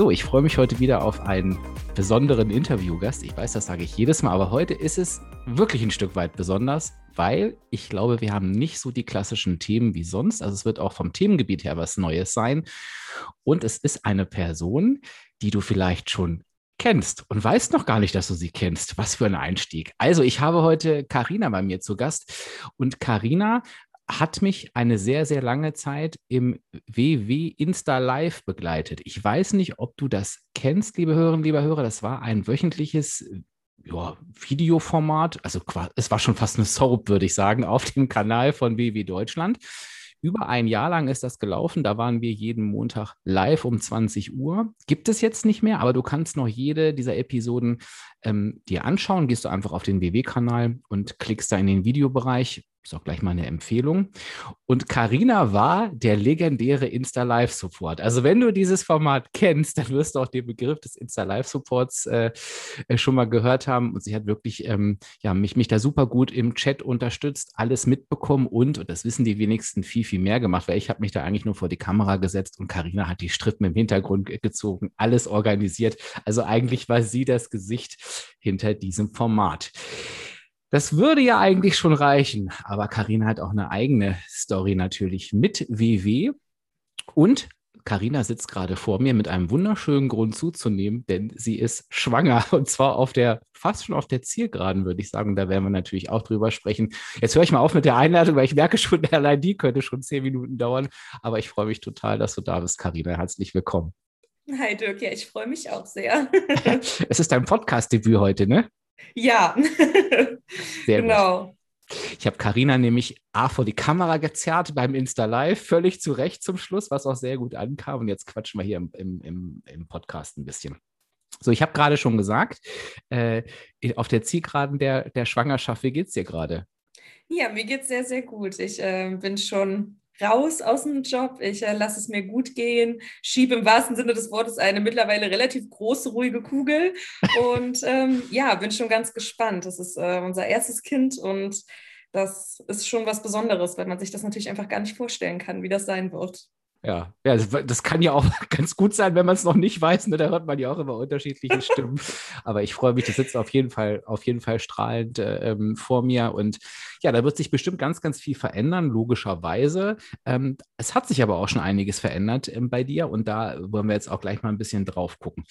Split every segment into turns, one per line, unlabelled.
So, ich freue mich heute wieder auf einen besonderen Interviewgast. Ich weiß, das sage ich jedes Mal, aber heute ist es wirklich ein Stück weit besonders, weil ich glaube, wir haben nicht so die klassischen Themen wie sonst. Also es wird auch vom Themengebiet her was Neues sein. Und es ist eine Person, die du vielleicht schon kennst und weißt noch gar nicht, dass du sie kennst. Was für ein Einstieg. Also, ich habe heute Karina bei mir zu Gast und Karina hat mich eine sehr, sehr lange Zeit im WW Insta Live begleitet. Ich weiß nicht, ob du das kennst, liebe Hörerinnen, lieber Hörer. Das war ein wöchentliches ja, Videoformat. Also es war schon fast eine Soap, würde ich sagen, auf dem Kanal von WW Deutschland. Über ein Jahr lang ist das gelaufen. Da waren wir jeden Montag live um 20 Uhr. Gibt es jetzt nicht mehr, aber du kannst noch jede dieser Episoden ähm, dir anschauen. Gehst du einfach auf den WW-Kanal und klickst da in den Videobereich ist auch gleich mal eine Empfehlung. Und Carina war der legendäre Insta-Live-Support. Also wenn du dieses Format kennst, dann wirst du auch den Begriff des Insta-Live-Supports äh, schon mal gehört haben. Und sie hat wirklich ähm, ja, mich, mich da super gut im Chat unterstützt, alles mitbekommen und, und das wissen die wenigsten, viel, viel mehr gemacht, weil ich habe mich da eigentlich nur vor die Kamera gesetzt und Carina hat die Strippen im Hintergrund gezogen, alles organisiert. Also eigentlich war sie das Gesicht hinter diesem Format. Das würde ja eigentlich schon reichen, aber Karina hat auch eine eigene Story natürlich mit WW und Karina sitzt gerade vor mir mit einem wunderschönen Grund zuzunehmen, denn sie ist schwanger und zwar auf der fast schon auf der Zielgeraden, würde ich sagen. Da werden wir natürlich auch drüber sprechen. Jetzt höre ich mal auf mit der Einladung, weil ich merke schon, allein die könnte schon zehn Minuten dauern. Aber ich freue mich total, dass du da bist, Karina. Herzlich willkommen.
Hi Dirk, ja, ich freue mich auch sehr.
es ist dein Podcast-Debüt heute, ne?
Ja,
Sehr genau. Gut. Ich habe Karina nämlich A vor die Kamera gezerrt beim Insta Live, völlig zu Recht zum Schluss, was auch sehr gut ankam. Und jetzt quatschen wir hier im, im, im Podcast ein bisschen. So, ich habe gerade schon gesagt, äh, auf der Zielgeraden der, der Schwangerschaft, wie geht es dir gerade?
Ja, mir geht es sehr, sehr gut. Ich äh, bin schon raus aus dem Job. Ich äh, lasse es mir gut gehen, schiebe im wahrsten Sinne des Wortes eine mittlerweile relativ große, ruhige Kugel. Und ähm, ja, bin schon ganz gespannt. Das ist äh, unser erstes Kind und das ist schon was Besonderes, weil man sich das natürlich einfach gar nicht vorstellen kann, wie das sein wird.
Ja, ja das, das, kann ja auch ganz gut sein, wenn man es noch nicht weiß. Ne? Da hört man ja auch immer unterschiedliche Stimmen. Aber ich freue mich, du sitzt auf jeden Fall, auf jeden Fall strahlend äh, ähm, vor mir. Und ja, da wird sich bestimmt ganz, ganz viel verändern, logischerweise. Ähm, es hat sich aber auch schon einiges verändert ähm, bei dir und da wollen wir jetzt auch gleich mal ein bisschen drauf gucken.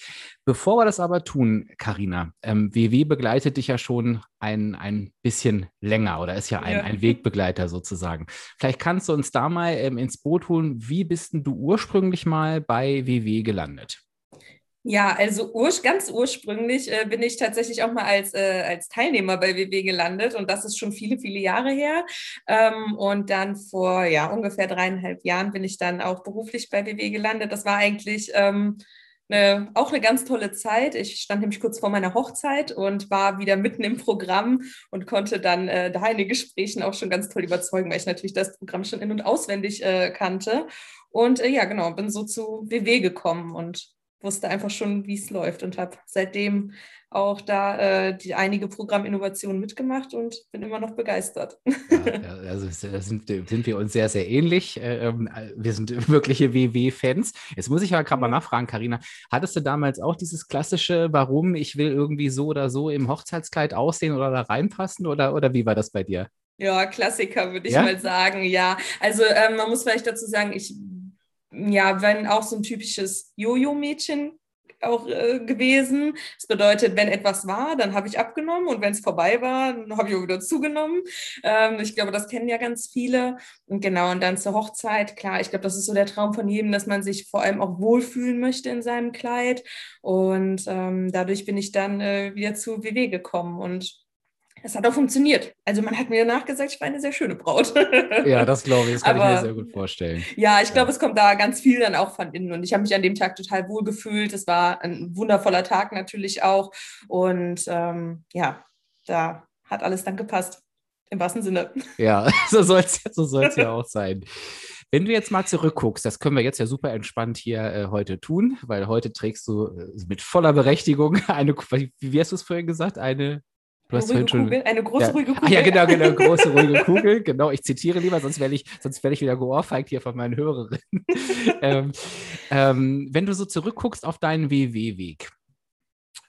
Bevor wir das aber tun, Karina, ähm, WW begleitet dich ja schon ein, ein bisschen länger oder ist ja ein, ja. ein Wegbegleiter sozusagen. Vielleicht kannst du uns da mal ähm, ins Boot holen. Wie bist du ursprünglich mal bei WW gelandet?
Ja, also ur ganz ursprünglich äh, bin ich tatsächlich auch mal als, äh, als Teilnehmer bei WW gelandet und das ist schon viele, viele Jahre her. Ähm, und dann vor ja, ungefähr dreieinhalb Jahren bin ich dann auch beruflich bei WW gelandet. Das war eigentlich ähm, eine, auch eine ganz tolle Zeit. Ich stand nämlich kurz vor meiner Hochzeit und war wieder mitten im Programm und konnte dann äh, da in den Gesprächen auch schon ganz toll überzeugen, weil ich natürlich das Programm schon in- und auswendig äh, kannte. Und äh, ja, genau, bin so zu WW gekommen und wusste einfach schon, wie es läuft und habe seitdem auch da äh, die einige Programminnovationen mitgemacht und bin immer noch begeistert.
Ja, also da sind, sind wir uns sehr, sehr ähnlich. Ähm, wir sind wirkliche WW-Fans. Jetzt muss ich aber gerade mal nachfragen, Karina, hattest du damals auch dieses klassische, warum ich will irgendwie so oder so im Hochzeitskleid aussehen oder da reinpassen oder, oder wie war das bei dir?
Ja, Klassiker würde ich ja? mal sagen, ja. Also ähm, man muss vielleicht dazu sagen, ich ja, wenn auch so ein typisches Jojo-Mädchen auch äh, gewesen. Das bedeutet, wenn etwas war, dann habe ich abgenommen und wenn es vorbei war, dann habe ich auch wieder zugenommen. Ähm, ich glaube, das kennen ja ganz viele. Und genau, und dann zur Hochzeit, klar, ich glaube, das ist so der Traum von jedem, dass man sich vor allem auch wohlfühlen möchte in seinem Kleid. Und ähm, dadurch bin ich dann äh, wieder zu WW gekommen und es hat auch funktioniert. Also man hat mir danach gesagt, ich war eine sehr schöne Braut.
ja, das glaube ich, das kann Aber, ich mir sehr gut vorstellen.
Ja, ich glaube, ja. es kommt da ganz viel dann auch von innen. Und ich habe mich an dem Tag total wohl gefühlt. Es war ein wundervoller Tag natürlich auch. Und ähm, ja, da hat alles dann gepasst. Im wahrsten Sinne.
Ja, so soll es so soll's ja auch sein. Wenn du jetzt mal zurückguckst, das können wir jetzt ja super entspannt hier äh, heute tun, weil heute trägst du äh, mit voller Berechtigung eine, wie hast du es vorhin gesagt, eine
Du hast ruhige schon, Kugel, eine große
ja.
ruhige
Kugel. Ah, ja, genau, genau, große ruhige Kugel. Genau, ich zitiere lieber, sonst werde ich, sonst werde ich wieder geohrfeigt hier von meinen Hörerinnen. ähm, ähm, wenn du so zurückguckst auf deinen WW-Weg,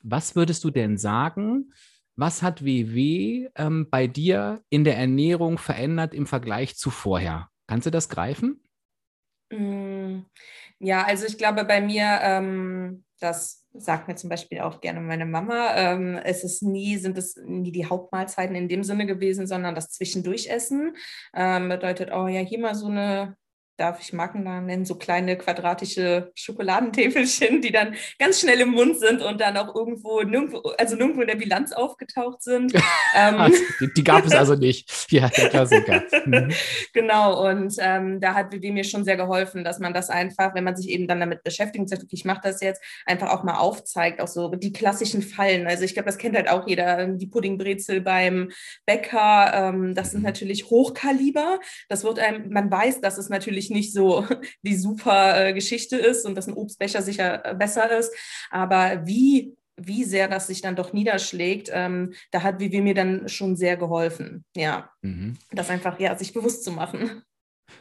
was würdest du denn sagen? Was hat WW ähm, bei dir in der Ernährung verändert im Vergleich zu vorher? Kannst du das greifen?
Ja, also ich glaube bei mir, ähm, das sagt mir zum Beispiel auch gerne meine Mama, ähm, es ist nie, sind es nie die Hauptmahlzeiten in dem Sinne gewesen, sondern das Zwischendurchessen. Ähm, bedeutet, oh ja, hier mal so eine darf ich Markennamen nennen, so kleine quadratische Schokoladentäfelchen, die dann ganz schnell im Mund sind und dann auch irgendwo nirgendwo, also nirgendwo in der Bilanz aufgetaucht sind.
ähm, also, die, die, gab es also nicht. Ja, der Klassiker.
Mhm. genau, und ähm, da hat BB mir schon sehr geholfen, dass man das einfach, wenn man sich eben dann damit beschäftigt und sagt, okay, ich mache das jetzt, einfach auch mal aufzeigt, auch so die klassischen Fallen. Also ich glaube, das kennt halt auch jeder, die Puddingbrezel beim Bäcker, ähm, das sind mhm. natürlich Hochkaliber. Das wird einem, man weiß, dass es natürlich nicht so die super äh, Geschichte ist und dass ein Obstbecher sicher äh, besser ist. Aber wie wie sehr das sich dann doch niederschlägt, ähm, da hat wie wir mir dann schon sehr geholfen. Ja, mhm. das einfach ja sich bewusst zu machen.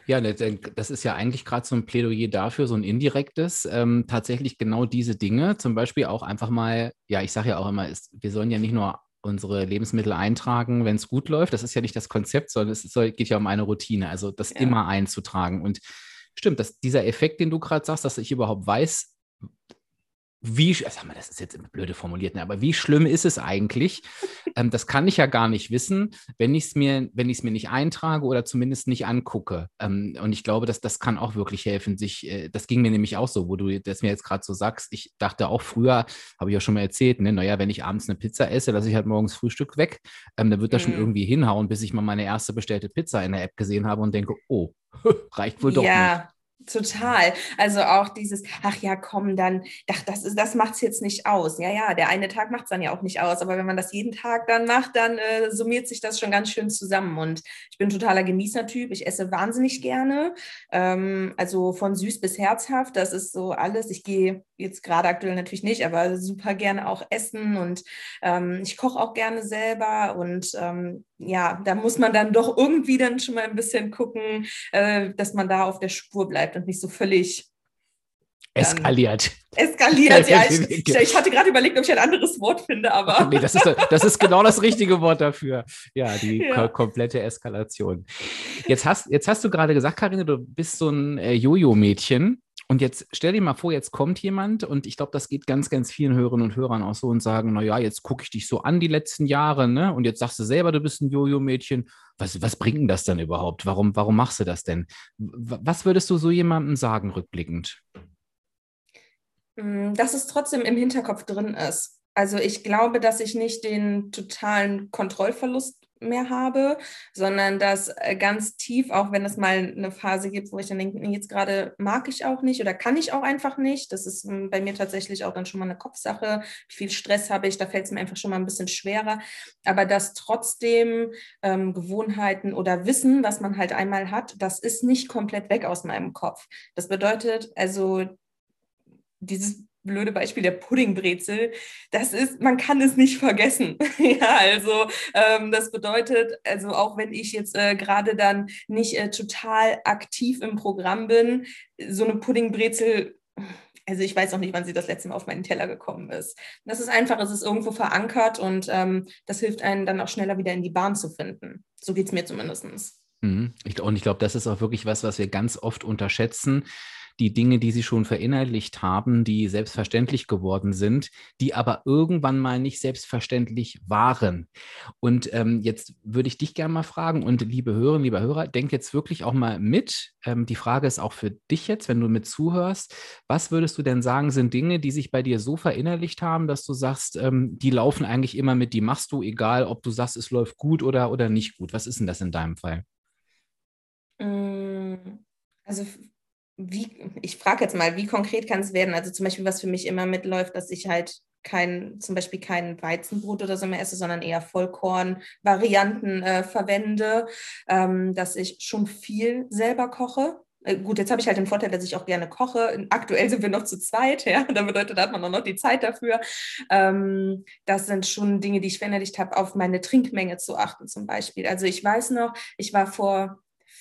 Ja, das ist ja eigentlich gerade so ein Plädoyer dafür, so ein indirektes, ähm, tatsächlich genau diese Dinge, zum Beispiel auch einfach mal, ja, ich sage ja auch immer, ist, wir sollen ja nicht nur unsere Lebensmittel eintragen, wenn es gut läuft. Das ist ja nicht das Konzept, sondern es geht ja um eine Routine, also das ja. immer einzutragen. Und stimmt, dass dieser Effekt, den du gerade sagst, dass ich überhaupt weiß, wie, sag mal, das ist jetzt blöde formuliert, ne, aber wie schlimm ist es eigentlich? Ähm, das kann ich ja gar nicht wissen, wenn ich es mir, wenn ich es mir nicht eintrage oder zumindest nicht angucke. Ähm, und ich glaube, dass das kann auch wirklich helfen. Sich, äh, das ging mir nämlich auch so, wo du das mir jetzt gerade so sagst. Ich dachte auch früher, habe ich ja schon mal erzählt, ne, naja, wenn ich abends eine Pizza esse, lasse ich halt morgens Frühstück weg. Ähm, dann wird das mhm. schon irgendwie hinhauen, bis ich mal meine erste bestellte Pizza in der App gesehen habe und denke, oh, reicht wohl doch ja. nicht.
Total. Also auch dieses, ach ja, komm, dann, ach, das, ist, das macht es jetzt nicht aus. Ja, ja, der eine Tag macht es dann ja auch nicht aus. Aber wenn man das jeden Tag dann macht, dann äh, summiert sich das schon ganz schön zusammen. Und ich bin totaler Genießertyp. Ich esse wahnsinnig gerne. Ähm, also von süß bis herzhaft. Das ist so alles. Ich gehe jetzt gerade aktuell natürlich nicht, aber super gerne auch essen. Und ähm, ich koche auch gerne selber. Und ähm, ja, da muss man dann doch irgendwie dann schon mal ein bisschen gucken, äh, dass man da auf der Spur bleibt und nicht so völlig
Eskaliert.
Eskaliert, ja. Ich, ich hatte gerade überlegt, ob ich ein anderes Wort finde, aber.
nee, das ist, das ist genau das richtige Wort dafür. Ja, die ja. komplette Eskalation. Jetzt hast, jetzt hast du gerade gesagt, Karine, du bist so ein äh, Jojo-Mädchen. Und jetzt stell dir mal vor, jetzt kommt jemand und ich glaube, das geht ganz, ganz vielen Hörerinnen und Hörern auch so und sagen, naja, jetzt gucke ich dich so an die letzten Jahre, ne? Und jetzt sagst du selber, du bist ein Jojo-Mädchen. Was, was bringt denn das dann überhaupt? Warum, warum machst du das denn? Was würdest du so jemandem sagen, rückblickend?
Mm, dass es trotzdem im Hinterkopf drin ist. Also ich glaube, dass ich nicht den totalen Kontrollverlust mehr habe, sondern dass äh, ganz tief, auch wenn es mal eine Phase gibt, wo ich dann denke, jetzt gerade mag ich auch nicht oder kann ich auch einfach nicht. Das ist hm, bei mir tatsächlich auch dann schon mal eine Kopfsache. Wie viel Stress habe ich, da fällt es mir einfach schon mal ein bisschen schwerer. Aber dass trotzdem ähm, Gewohnheiten oder Wissen, was man halt einmal hat, das ist nicht komplett weg aus meinem Kopf. Das bedeutet also, dieses blöde Beispiel der Puddingbrezel, das ist, man kann es nicht vergessen. ja, also ähm, das bedeutet, also auch wenn ich jetzt äh, gerade dann nicht äh, total aktiv im Programm bin, so eine Puddingbrezel also ich weiß auch nicht, wann sie das letzte Mal auf meinen Teller gekommen ist. Das ist einfach, es ist irgendwo verankert und ähm, das hilft einen dann auch schneller wieder in die Bahn zu finden. So geht es mir zumindest.
Mhm. und ich glaube, das ist auch wirklich was, was wir ganz oft unterschätzen die Dinge, die sie schon verinnerlicht haben, die selbstverständlich geworden sind, die aber irgendwann mal nicht selbstverständlich waren. Und ähm, jetzt würde ich dich gerne mal fragen und liebe Hörerinnen, lieber Hörer, denk jetzt wirklich auch mal mit. Ähm, die Frage ist auch für dich jetzt, wenn du mit zuhörst. Was würdest du denn sagen, sind Dinge, die sich bei dir so verinnerlicht haben, dass du sagst, ähm, die laufen eigentlich immer mit, die machst du, egal ob du sagst, es läuft gut oder, oder nicht gut. Was ist denn das in deinem Fall?
Mm, also wie, ich frage jetzt mal, wie konkret kann es werden? Also zum Beispiel, was für mich immer mitläuft, dass ich halt kein, zum Beispiel kein Weizenbrot oder so mehr esse, sondern eher Vollkorn-Varianten äh, verwende, ähm, dass ich schon viel selber koche. Äh, gut, jetzt habe ich halt den Vorteil, dass ich auch gerne koche. Aktuell sind wir noch zu zweit, ja. Das bedeutet, da hat man auch noch die Zeit dafür. Ähm, das sind schon Dinge, die ich verinnerlicht habe, auf meine Trinkmenge zu achten, zum Beispiel. Also ich weiß noch, ich war vor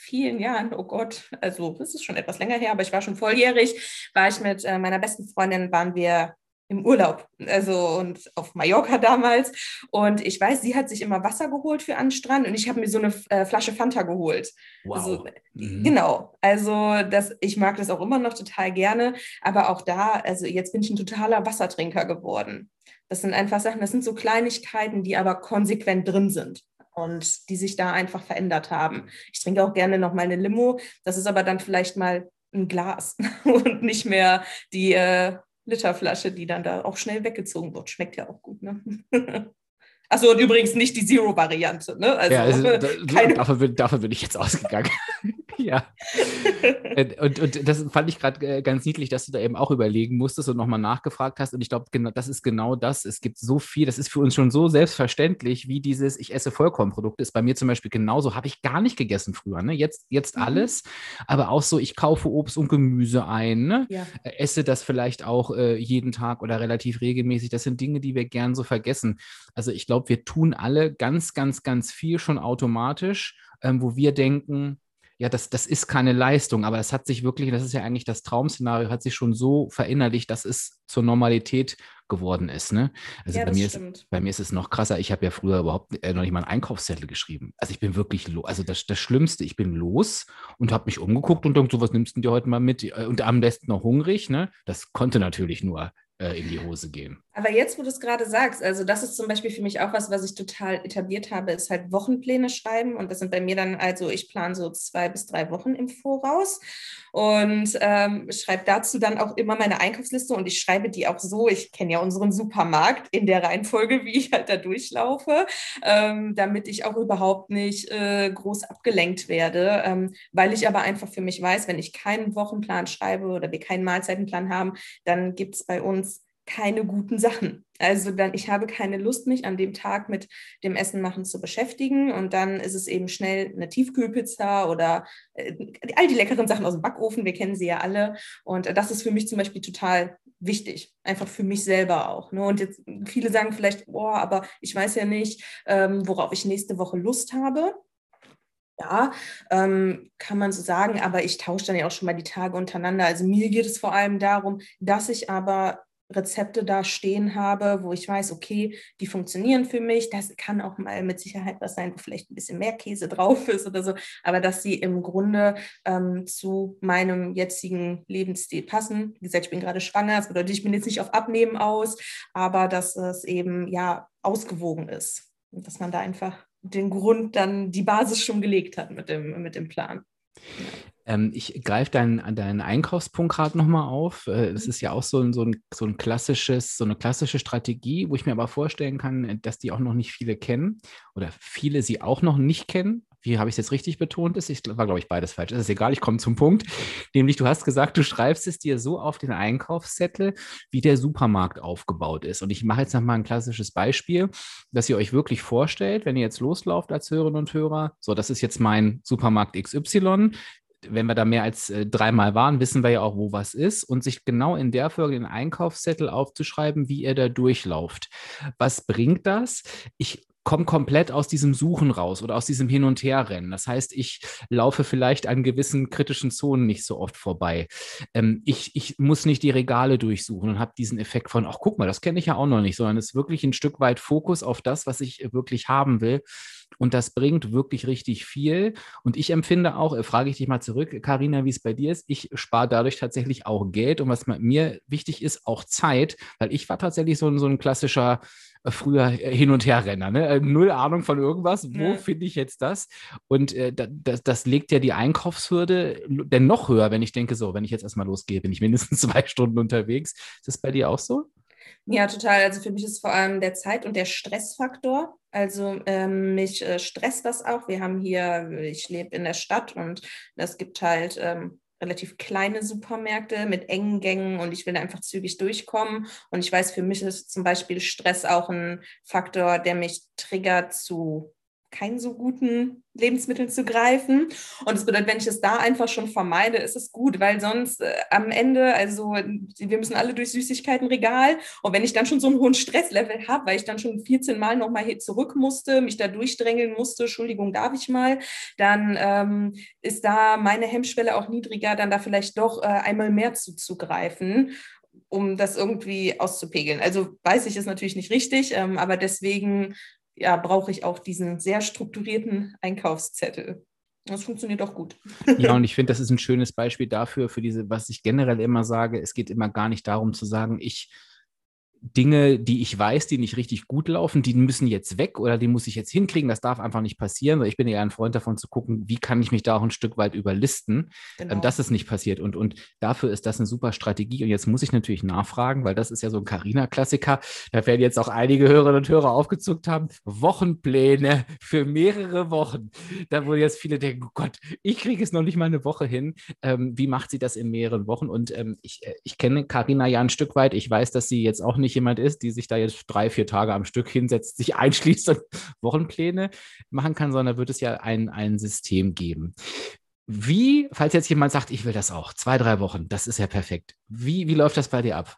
vielen Jahren, oh Gott, also das ist schon etwas länger her, aber ich war schon volljährig, war ich mit äh, meiner besten Freundin, waren wir im Urlaub, also und auf Mallorca damals. Und ich weiß, sie hat sich immer Wasser geholt für einen Strand und ich habe mir so eine äh, Flasche Fanta geholt. Wow. Also, mhm. Genau. Also das, ich mag das auch immer noch total gerne, aber auch da, also jetzt bin ich ein totaler Wassertrinker geworden. Das sind einfach Sachen, das sind so Kleinigkeiten, die aber konsequent drin sind und die sich da einfach verändert haben. Ich trinke auch gerne noch mal eine Limo. Das ist aber dann vielleicht mal ein Glas und nicht mehr die äh, Literflasche, die dann da auch schnell weggezogen wird. Schmeckt ja auch gut, ne? Achso, und übrigens nicht die Zero-Variante, ne?
Also, ja, also da, keine... dafür, bin, dafür bin ich jetzt ausgegangen. ja. Äh, und, und das fand ich gerade äh, ganz niedlich, dass du da eben auch überlegen musstest und nochmal nachgefragt hast. Und ich glaube, genau, das ist genau das. Es gibt so viel, das ist für uns schon so selbstverständlich, wie dieses, ich esse Vollkornprodukte, ist bei mir zum Beispiel genauso, habe ich gar nicht gegessen früher. Ne? Jetzt, jetzt mhm. alles, aber auch so, ich kaufe Obst und Gemüse ein, ne? ja. Äh, esse das vielleicht auch äh, jeden Tag oder relativ regelmäßig. Das sind Dinge, die wir gern so vergessen. Also ich glaube, wir tun alle ganz, ganz, ganz viel schon automatisch, ähm, wo wir denken, ja, das, das ist keine Leistung, aber es hat sich wirklich, das ist ja eigentlich das Traum-Szenario, hat sich schon so verinnerlicht, dass es zur Normalität geworden ist. Ne? Also ja, bei, mir ist, bei mir ist es noch krasser. Ich habe ja früher überhaupt äh, noch nicht mal einen Einkaufszettel geschrieben. Also ich bin wirklich los. Also das, das Schlimmste, ich bin los und habe mich umgeguckt und denkt, so was nimmst du dir heute mal mit? Äh, und am besten noch hungrig. Ne? Das konnte natürlich nur äh, in die Hose gehen.
Aber jetzt, wo du es gerade sagst, also das ist zum Beispiel für mich auch was, was ich total etabliert habe, ist halt Wochenpläne schreiben. Und das sind bei mir dann, also ich plane so zwei bis drei Wochen im Voraus und ähm, schreibe dazu dann auch immer meine Einkaufsliste und ich schreibe die auch so. Ich kenne ja unseren Supermarkt in der Reihenfolge, wie ich halt da durchlaufe, ähm, damit ich auch überhaupt nicht äh, groß abgelenkt werde, ähm, weil ich aber einfach für mich weiß, wenn ich keinen Wochenplan schreibe oder wir keinen Mahlzeitenplan haben, dann gibt es bei uns keine guten Sachen. Also dann, ich habe keine Lust, mich an dem Tag mit dem Essen machen zu beschäftigen. Und dann ist es eben schnell eine Tiefkühlpizza oder äh, all die leckeren Sachen aus dem Backofen. Wir kennen sie ja alle. Und das ist für mich zum Beispiel total wichtig, einfach für mich selber auch. Ne? Und jetzt viele sagen vielleicht, boah, aber ich weiß ja nicht, ähm, worauf ich nächste Woche Lust habe. Ja, ähm, kann man so sagen, aber ich tausche dann ja auch schon mal die Tage untereinander. Also mir geht es vor allem darum, dass ich aber Rezepte da stehen habe, wo ich weiß, okay, die funktionieren für mich. Das kann auch mal mit Sicherheit was sein, wo vielleicht ein bisschen mehr Käse drauf ist oder so, aber dass sie im Grunde ähm, zu meinem jetzigen Lebensstil passen. Wie gesagt, ich bin gerade schwanger, das bedeutet, ich bin jetzt nicht auf Abnehmen aus, aber dass es eben ja ausgewogen ist und dass man da einfach den Grund dann die Basis schon gelegt hat mit dem, mit dem Plan.
Ähm, ich greife deinen, deinen Einkaufspunkt gerade nochmal auf. Äh, das mhm. ist ja auch so ein, so, ein, so ein klassisches, so eine klassische Strategie, wo ich mir aber vorstellen kann, dass die auch noch nicht viele kennen oder viele sie auch noch nicht kennen. Wie habe ich es jetzt richtig betont? Ich war, glaube ich, beides falsch. Es ist egal, ich komme zum Punkt. Nämlich, du hast gesagt, du schreibst es dir so auf den Einkaufszettel, wie der Supermarkt aufgebaut ist. Und ich mache jetzt nochmal ein klassisches Beispiel, dass ihr euch wirklich vorstellt, wenn ihr jetzt loslauft als Hörerinnen und Hörer, so, das ist jetzt mein Supermarkt XY wenn wir da mehr als äh, dreimal waren, wissen wir ja auch, wo was ist und sich genau in der Folge den Einkaufszettel aufzuschreiben, wie ihr da durchlauft. Was bringt das? Ich komme komplett aus diesem Suchen raus oder aus diesem Hin- und Herrennen. Das heißt, ich laufe vielleicht an gewissen kritischen Zonen nicht so oft vorbei. Ähm, ich, ich muss nicht die Regale durchsuchen und habe diesen Effekt von, ach guck mal, das kenne ich ja auch noch nicht, sondern es ist wirklich ein Stück weit Fokus auf das, was ich wirklich haben will. Und das bringt wirklich richtig viel. Und ich empfinde auch, äh, frage ich dich mal zurück, Karina, wie es bei dir ist. Ich spare dadurch tatsächlich auch Geld. Und was mir wichtig ist, auch Zeit, weil ich war tatsächlich so, so ein klassischer früher äh, Hin- und Herrenner. Ne? Null Ahnung von irgendwas. Wo ja. finde ich jetzt das? Und äh, das, das legt ja die Einkaufshürde denn noch höher, wenn ich denke, so, wenn ich jetzt erstmal losgehe, bin ich mindestens zwei Stunden unterwegs. Ist das bei dir auch so?
Ja, total. Also für mich ist vor allem der Zeit- und der Stressfaktor. Also ähm, mich äh, stresst das auch. Wir haben hier, ich lebe in der Stadt und es gibt halt ähm, relativ kleine Supermärkte mit engen Gängen und ich will einfach zügig durchkommen. Und ich weiß, für mich ist zum Beispiel Stress auch ein Faktor, der mich triggert zu keinen so guten Lebensmitteln zu greifen. Und das bedeutet, wenn ich es da einfach schon vermeide, ist es gut, weil sonst äh, am Ende, also wir müssen alle durch Süßigkeitenregal. Und wenn ich dann schon so einen hohen Stresslevel habe, weil ich dann schon 14 Mal nochmal zurück musste, mich da durchdrängeln musste, Entschuldigung, darf ich mal, dann ähm, ist da meine Hemmschwelle auch niedriger, dann da vielleicht doch äh, einmal mehr zuzugreifen um das irgendwie auszupegeln. Also weiß ich, ist natürlich nicht richtig, ähm, aber deswegen ja, brauche ich auch diesen sehr strukturierten Einkaufszettel. Das funktioniert auch gut.
Ja, und ich finde, das ist ein schönes Beispiel dafür, für diese, was ich generell immer sage. Es geht immer gar nicht darum zu sagen, ich Dinge, die ich weiß, die nicht richtig gut laufen, die müssen jetzt weg oder die muss ich jetzt hinkriegen. Das darf einfach nicht passieren. Ich bin eher ein Freund davon zu gucken, wie kann ich mich da auch ein Stück weit überlisten, ähm, genau. dass es nicht passiert. Und, und dafür ist das eine super Strategie. Und jetzt muss ich natürlich nachfragen, weil das ist ja so ein Carina-Klassiker. Da werden jetzt auch einige Hörerinnen und Hörer aufgezuckt haben. Wochenpläne für mehrere Wochen. Da wo jetzt viele denken, oh Gott, ich kriege es noch nicht mal eine Woche hin. Ähm, wie macht sie das in mehreren Wochen? Und ähm, ich, äh, ich kenne Carina ja ein Stück weit. Ich weiß, dass sie jetzt auch nicht nicht jemand ist, die sich da jetzt drei, vier Tage am Stück hinsetzt, sich einschließt und Wochenpläne machen kann, sondern wird es ja ein, ein System geben. Wie, falls jetzt jemand sagt, ich will das auch, zwei, drei Wochen, das ist ja perfekt. Wie, wie läuft das bei dir ab?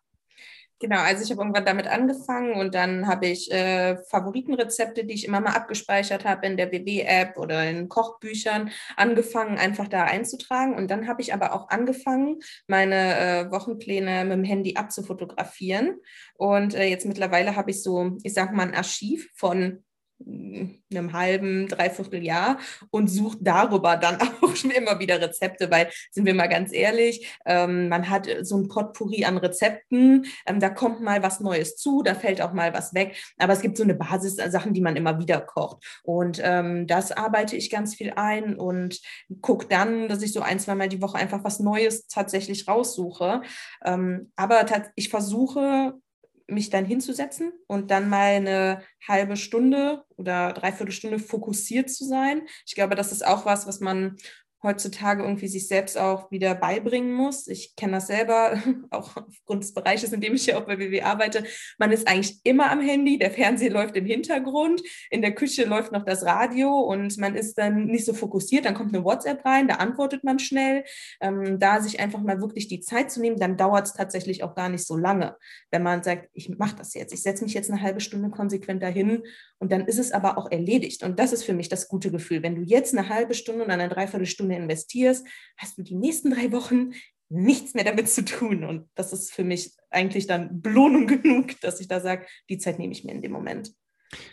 Genau, also ich habe irgendwann damit angefangen und dann habe ich äh, Favoritenrezepte, die ich immer mal abgespeichert habe in der WW-App oder in Kochbüchern, angefangen einfach da einzutragen. Und dann habe ich aber auch angefangen, meine äh, Wochenpläne mit dem Handy abzufotografieren. Und äh, jetzt mittlerweile habe ich so, ich sage mal, ein Archiv von einem halben, dreiviertel Jahr und sucht darüber dann auch schon immer wieder Rezepte, weil, sind wir mal ganz ehrlich, ähm, man hat so ein Potpourri an Rezepten, ähm, da kommt mal was Neues zu, da fällt auch mal was weg, aber es gibt so eine Basis an Sachen, die man immer wieder kocht. Und ähm, das arbeite ich ganz viel ein und gucke dann, dass ich so ein, zwei Mal die Woche einfach was Neues tatsächlich raussuche, ähm, aber ich versuche mich dann hinzusetzen und dann mal eine halbe Stunde oder dreiviertel Stunde fokussiert zu sein. Ich glaube, das ist auch was, was man heutzutage irgendwie sich selbst auch wieder beibringen muss. Ich kenne das selber, auch aufgrund des Bereiches, in dem ich ja auch bei WW arbeite. Man ist eigentlich immer am Handy, der Fernseher läuft im Hintergrund, in der Küche läuft noch das Radio und man ist dann nicht so fokussiert. Dann kommt eine WhatsApp rein, da antwortet man schnell. Ähm, da sich einfach mal wirklich die Zeit zu nehmen, dann dauert es tatsächlich auch gar nicht so lange. Wenn man sagt, ich mache das jetzt, ich setze mich jetzt eine halbe Stunde konsequent dahin und dann ist es aber auch erledigt. Und das ist für mich das gute Gefühl. Wenn du jetzt eine halbe Stunde oder eine Dreiviertelstunde Stunde investierst, hast du die nächsten drei Wochen nichts mehr damit zu tun. Und das ist für mich eigentlich dann Belohnung genug, dass ich da sage, die Zeit nehme ich mir in dem Moment.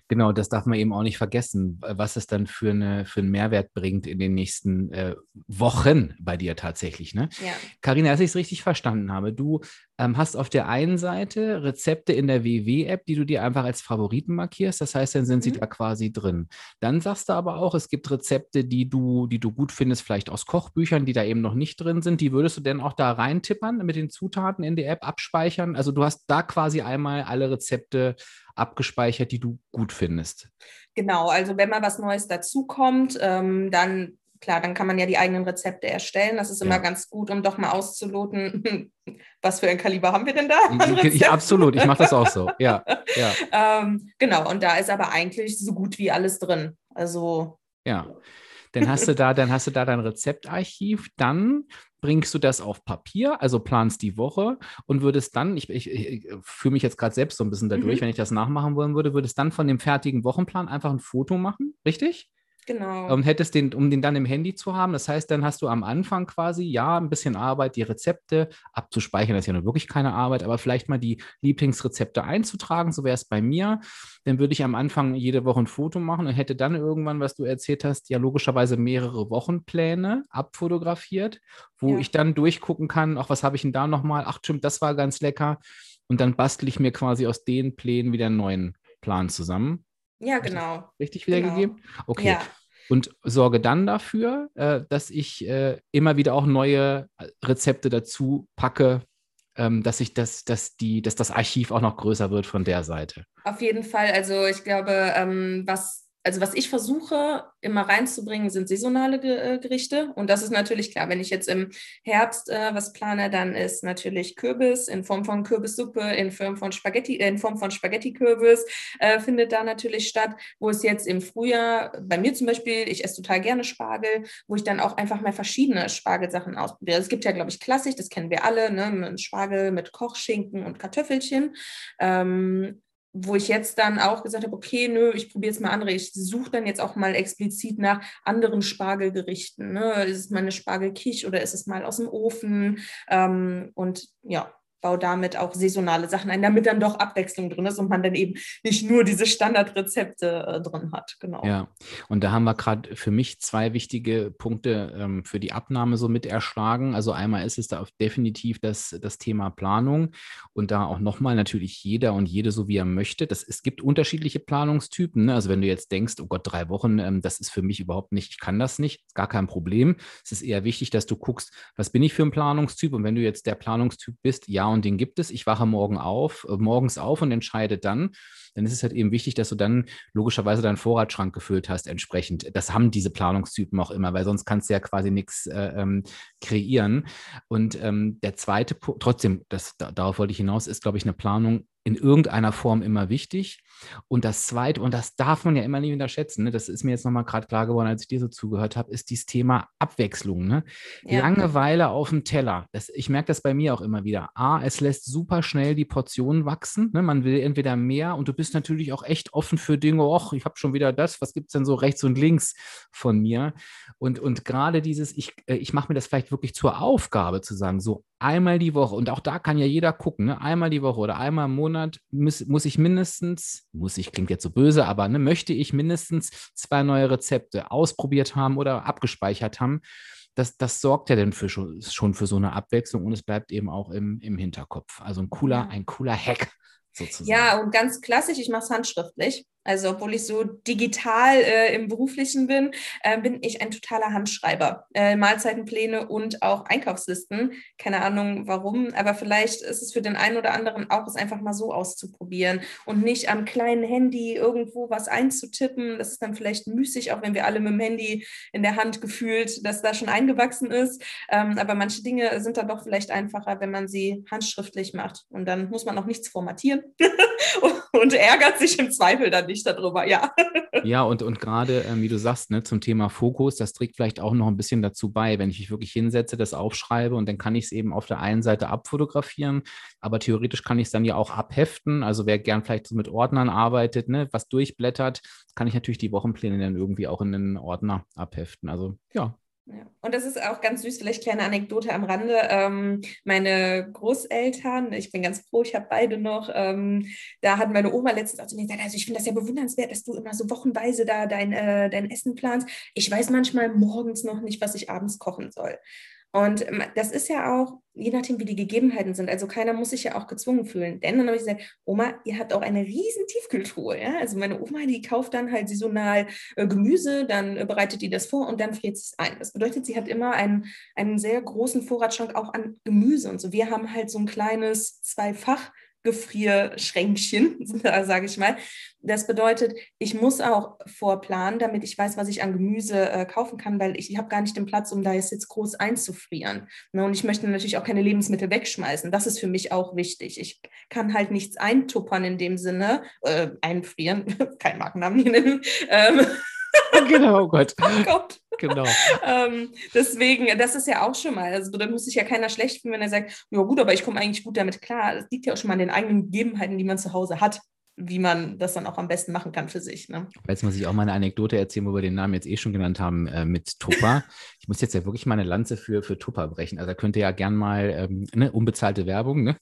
Genau, das darf man eben auch nicht vergessen, was es dann für, eine, für einen Mehrwert bringt in den nächsten äh, Wochen bei dir tatsächlich. Ne? Ja. Carina, als ich es richtig verstanden habe, du ähm, hast auf der einen Seite Rezepte in der WW-App, die du dir einfach als Favoriten markierst. Das heißt, dann sind mhm. sie da quasi drin. Dann sagst du aber auch, es gibt Rezepte, die du, die du gut findest, vielleicht aus Kochbüchern, die da eben noch nicht drin sind. Die würdest du denn auch da reintippern mit den Zutaten in die App abspeichern? Also du hast da quasi einmal alle Rezepte abgespeichert, die du gut findest.
Genau, also wenn mal was Neues dazukommt, ähm, dann klar, dann kann man ja die eigenen Rezepte erstellen. Das ist immer ja. ganz gut, um doch mal auszuloten, was für ein Kaliber haben wir denn da?
Ich, absolut, ich mache das auch so. Ja, ja.
ähm, genau, und da ist aber eigentlich so gut wie alles drin. Also.
Ja. Dann hast du da, dann hast du da dein Rezeptarchiv. Dann bringst du das auf Papier, also planst die Woche und würdest dann, ich, ich, ich fühle mich jetzt gerade selbst so ein bisschen dadurch, mhm. wenn ich das nachmachen wollen würde, würdest dann von dem fertigen Wochenplan einfach ein Foto machen, richtig?
Genau.
Und hättest den, um den dann im Handy zu haben. Das heißt, dann hast du am Anfang quasi, ja, ein bisschen Arbeit, die Rezepte abzuspeichern. Das ist ja nur wirklich keine Arbeit, aber vielleicht mal die Lieblingsrezepte einzutragen. So wäre es bei mir. Dann würde ich am Anfang jede Woche ein Foto machen und hätte dann irgendwann, was du erzählt hast, ja logischerweise mehrere Wochenpläne abfotografiert, wo ja. ich dann durchgucken kann, auch was habe ich denn da nochmal? Ach, stimmt, das war ganz lecker. Und dann bastel ich mir quasi aus den Plänen wieder einen neuen Plan zusammen.
Ja, genau.
Richtig wiedergegeben? Genau. Okay. Ja. Und sorge dann dafür, äh, dass ich äh, immer wieder auch neue äh, Rezepte dazu packe, ähm, dass ich das, dass die, dass das Archiv auch noch größer wird von der Seite.
Auf jeden Fall. Also ich glaube, ähm, was also was ich versuche immer reinzubringen, sind saisonale äh, Gerichte. Und das ist natürlich klar, wenn ich jetzt im Herbst äh, was plane, dann ist natürlich Kürbis in Form von Kürbissuppe, in Form von Spaghetti, äh, in Form von Spaghetti-Kürbis äh, findet da natürlich statt. Wo es jetzt im Frühjahr, bei mir zum Beispiel, ich esse total gerne Spargel, wo ich dann auch einfach mal verschiedene Spargelsachen ausprobiere. Es gibt ja, glaube ich, klassisch, das kennen wir alle, ne? Spargel mit Kochschinken und Kartoffelchen. Ähm, wo ich jetzt dann auch gesagt habe, okay, nö, ich probiere jetzt mal andere. Ich suche dann jetzt auch mal explizit nach anderen Spargelgerichten. Ne? Ist es mal eine Spargelkich oder ist es mal aus dem Ofen? Ähm, und ja, baue damit auch saisonale Sachen ein, damit dann doch Abwechslung drin ist und man dann eben nicht nur diese Standardrezepte äh, drin hat. Genau.
Ja, und da haben wir gerade für mich zwei wichtige Punkte ähm, für die Abnahme so mit erschlagen. Also einmal ist es da definitiv das, das Thema Planung und da auch nochmal natürlich jeder und jede so wie er möchte. Das, es gibt unterschiedliche Planungstypen. Ne? Also wenn du jetzt denkst, oh Gott, drei Wochen, ähm, das ist für mich überhaupt nicht, ich kann das nicht, gar kein Problem. Es ist eher wichtig, dass du guckst, was bin ich für ein Planungstyp und wenn du jetzt der Planungstyp bist, ja, und den gibt es. Ich wache morgen auf, äh, morgens auf und entscheide dann. Dann ist es halt eben wichtig, dass du dann logischerweise deinen Vorratsschrank gefüllt hast entsprechend. Das haben diese Planungstypen auch immer, weil sonst kannst du ja quasi nichts äh, ähm, kreieren. Und ähm, der zweite Punkt, trotzdem, das, darauf wollte ich hinaus, ist, glaube ich, eine Planung in irgendeiner Form immer wichtig. Und das Zweite, und das darf man ja immer nicht unterschätzen, ne? das ist mir jetzt nochmal gerade klar geworden, als ich dir so zugehört habe, ist dieses Thema Abwechslung. Ne? Ja. Langeweile auf dem Teller. Das, ich merke das bei mir auch immer wieder. A, es lässt super schnell die Portionen wachsen. Ne? Man will entweder mehr und du bist natürlich auch echt offen für Dinge. Och, ich habe schon wieder das. Was gibt es denn so rechts und links von mir? Und, und gerade dieses, ich, äh, ich mache mir das vielleicht wirklich zur Aufgabe zu sagen, so einmal die Woche, und auch da kann ja jeder gucken, ne? einmal die Woche oder einmal im Monat muss, muss ich mindestens, muss ich, klingt jetzt so böse, aber ne, möchte ich mindestens zwei neue Rezepte ausprobiert haben oder abgespeichert haben. Das, das sorgt ja dann für schon, für so eine Abwechslung und es bleibt eben auch im, im Hinterkopf. Also ein cooler, ein cooler Hack sozusagen.
Ja, und ganz klassisch, ich mache es handschriftlich. Also obwohl ich so digital äh, im beruflichen bin, äh, bin ich ein totaler Handschreiber. Äh, Mahlzeitenpläne und auch Einkaufslisten. Keine Ahnung warum, aber vielleicht ist es für den einen oder anderen auch, es einfach mal so auszuprobieren und nicht am kleinen Handy irgendwo was einzutippen. Das ist dann vielleicht müßig, auch wenn wir alle mit dem Handy in der Hand gefühlt, dass da schon eingewachsen ist. Ähm, aber manche Dinge sind dann doch vielleicht einfacher, wenn man sie handschriftlich macht. Und dann muss man auch nichts formatieren und ärgert sich im Zweifel dann nicht darüber, ja.
Ja, und, und gerade, ähm, wie du sagst, ne, zum Thema Fokus, das trägt vielleicht auch noch ein bisschen dazu bei, wenn ich mich wirklich hinsetze, das aufschreibe und dann kann ich es eben auf der einen Seite abfotografieren, aber theoretisch kann ich es dann ja auch abheften. Also wer gern vielleicht so mit Ordnern arbeitet, ne, was durchblättert, kann ich natürlich die Wochenpläne dann irgendwie auch in einen Ordner abheften. Also ja,
ja. Und das ist auch ganz süß, vielleicht kleine Anekdote am Rande. Ähm, meine Großeltern, ich bin ganz froh, ich habe beide noch, ähm, da hat meine Oma letztens auch zu mir gesagt, also ich finde das ja bewundernswert, dass du immer so wochenweise da dein, äh, dein Essen planst. Ich weiß manchmal morgens noch nicht, was ich abends kochen soll. Und das ist ja auch, je nachdem, wie die Gegebenheiten sind. Also keiner muss sich ja auch gezwungen fühlen. Denn dann habe ich gesagt, Oma, ihr habt auch eine riesen Tiefkühltruhe. Ja? Also meine Oma, die kauft dann halt saisonal äh, Gemüse, dann äh, bereitet die das vor und dann friert es ein. Das bedeutet, sie hat immer einen, einen sehr großen Vorratsschrank auch an Gemüse und so. Wir haben halt so ein kleines Zweifach Gefrierschränkchen, sage ich mal. Das bedeutet, ich muss auch vorplanen, damit ich weiß, was ich an Gemüse äh, kaufen kann, weil ich, ich habe gar nicht den Platz, um da jetzt, groß einzufrieren. Ne? Und ich möchte natürlich auch keine Lebensmittel wegschmeißen. Das ist für mich auch wichtig. Ich kann halt nichts eintuppern in dem Sinne, äh, einfrieren, kein Markennamen nennen. Ähm,
genau, oh Gott.
Oh Gott. Genau. ähm, deswegen, das ist ja auch schon mal, also da muss sich ja keiner schlecht fühlen, wenn er sagt, ja gut, aber ich komme eigentlich gut damit klar. Das liegt ja auch schon mal an den eigenen Gegebenheiten, die man zu Hause hat wie man das dann auch am besten machen kann für sich. Ne?
Jetzt muss ich auch mal eine Anekdote erzählen, wo wir den Namen jetzt eh schon genannt haben, äh, mit Tupper. ich muss jetzt ja wirklich mal eine Lanze für, für Tupper brechen. Also da könnt ihr ja gern mal ähm, ne, unbezahlte Werbung. Ne?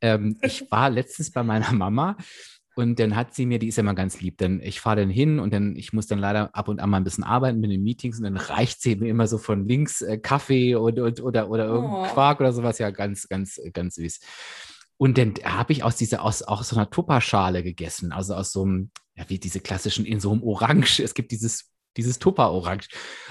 Ähm, ich war letztens bei meiner Mama und dann hat sie mir, die ist ja immer ganz lieb, denn ich fahre dann hin und dann, ich muss dann leider ab und an mal ein bisschen arbeiten mit den Meetings und dann reicht sie mir immer so von links äh, Kaffee und, und, oder, oder oh. Quark oder sowas, ja, ganz, ganz, ganz süß. Und dann habe ich aus dieser, aus, aus so einer Tupperschale gegessen, also aus so einem, ja, wie diese klassischen, in so einem Orange, es gibt dieses dieses Tupper-Orange.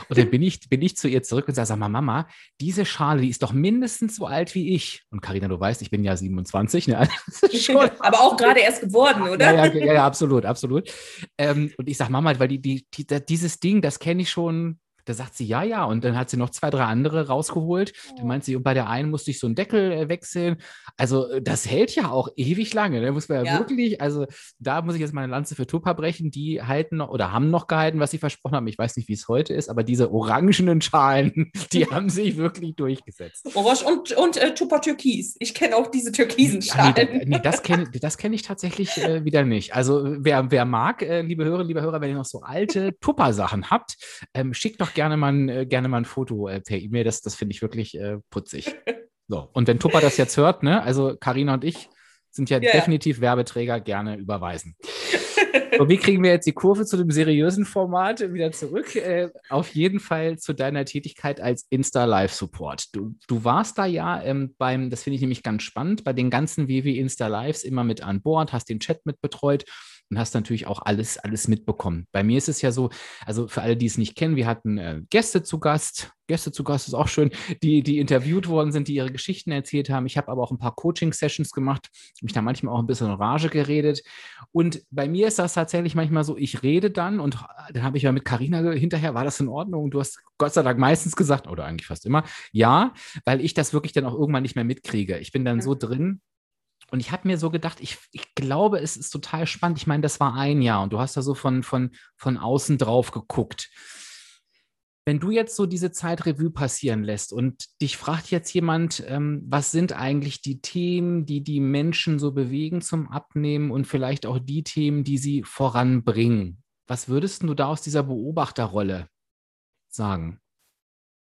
Und dann bin ich, bin ich zu ihr zurück und sage, sag mal, Mama, diese Schale, die ist doch mindestens so alt wie ich. Und Karina, du weißt, ich bin ja 27. Ne?
Aber auch gerade erst geworden, oder?
Ja, ja, ja absolut, absolut. Ähm, und ich sage, Mama, weil die, die, die, dieses Ding, das kenne ich schon da sagt sie, ja, ja. Und dann hat sie noch zwei, drei andere rausgeholt. Dann meint sie, bei der einen musste ich so einen Deckel äh, wechseln. Also äh, das hält ja auch ewig lange. Da ne? muss man ja, ja, wirklich, also da muss ich jetzt meine Lanze für Tupper brechen. Die halten noch oder haben noch gehalten, was sie versprochen haben. Ich weiß nicht, wie es heute ist, aber diese orangenen Schalen, die haben sich wirklich durchgesetzt.
Orange und, und äh, Tupper Türkis. Ich kenne auch diese türkisen Schalen. Ja,
nee, nee, das kenne das kenn ich tatsächlich äh, wieder nicht. Also wer, wer mag, äh, liebe Hörer, liebe Hörer, wenn ihr noch so alte Tupper-Sachen habt, ähm, schickt doch gerne mal, äh, gerne mal ein Foto äh, per E-Mail. Das, das finde ich wirklich äh, putzig. So, und wenn Tupper das jetzt hört, ne, also Karina und ich sind ja, ja definitiv ja. Werbeträger, gerne überweisen. So, wie kriegen wir jetzt die Kurve zu dem seriösen Format wieder zurück? Äh, auf jeden Fall zu deiner Tätigkeit als Insta-Live-Support. Du, du warst da ja ähm, beim, das finde ich nämlich ganz spannend, bei den ganzen WW Insta-Lives immer mit an Bord, hast den Chat mit betreut und hast natürlich auch alles, alles mitbekommen. Bei mir ist es ja so, also für alle, die es nicht kennen, wir hatten äh, Gäste zu Gast. Gäste zu Gast ist auch schön, die, die interviewt worden sind, die ihre Geschichten erzählt haben. Ich habe aber auch ein paar Coaching-Sessions gemacht, mich da manchmal auch ein bisschen in Rage geredet. Und bei mir ist das tatsächlich manchmal so, ich rede dann und dann habe ich ja mit Carina hinterher, war das in Ordnung? Du hast Gott sei Dank meistens gesagt, oder eigentlich fast immer, ja, weil ich das wirklich dann auch irgendwann nicht mehr mitkriege. Ich bin dann so drin, und ich habe mir so gedacht, ich, ich glaube, es ist total spannend. Ich meine, das war ein Jahr und du hast da so von, von, von außen drauf geguckt. Wenn du jetzt so diese Zeit Revue passieren lässt und dich fragt jetzt jemand, ähm, was sind eigentlich die Themen, die die Menschen so bewegen zum Abnehmen und vielleicht auch die Themen, die sie voranbringen, was würdest du da aus dieser Beobachterrolle sagen?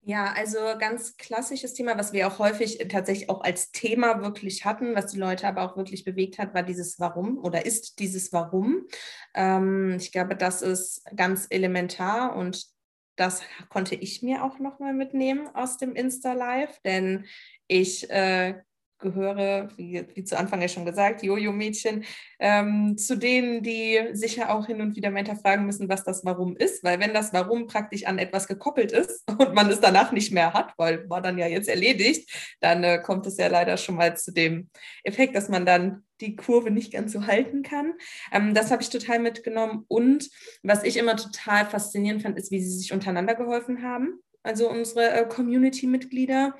Ja, also ganz klassisches Thema, was wir auch häufig tatsächlich auch als Thema wirklich hatten, was die Leute aber auch wirklich bewegt hat, war dieses Warum oder ist dieses Warum. Ähm, ich glaube, das ist ganz elementar und das konnte ich mir auch nochmal mitnehmen aus dem Insta-Live, denn ich äh, gehöre, wie, wie, zu Anfang ja schon gesagt, Jojo-Mädchen, ähm, zu denen, die sicher auch hin und wieder mal hinterfragen müssen, was das Warum ist. Weil wenn das Warum praktisch an etwas gekoppelt ist und man es danach nicht mehr hat, weil war dann ja jetzt erledigt, dann äh, kommt es ja leider schon mal zu dem Effekt, dass man dann die Kurve nicht ganz so halten kann. Ähm, das habe ich total mitgenommen. Und was ich immer total faszinierend fand, ist, wie sie sich untereinander geholfen haben. Also unsere äh, Community-Mitglieder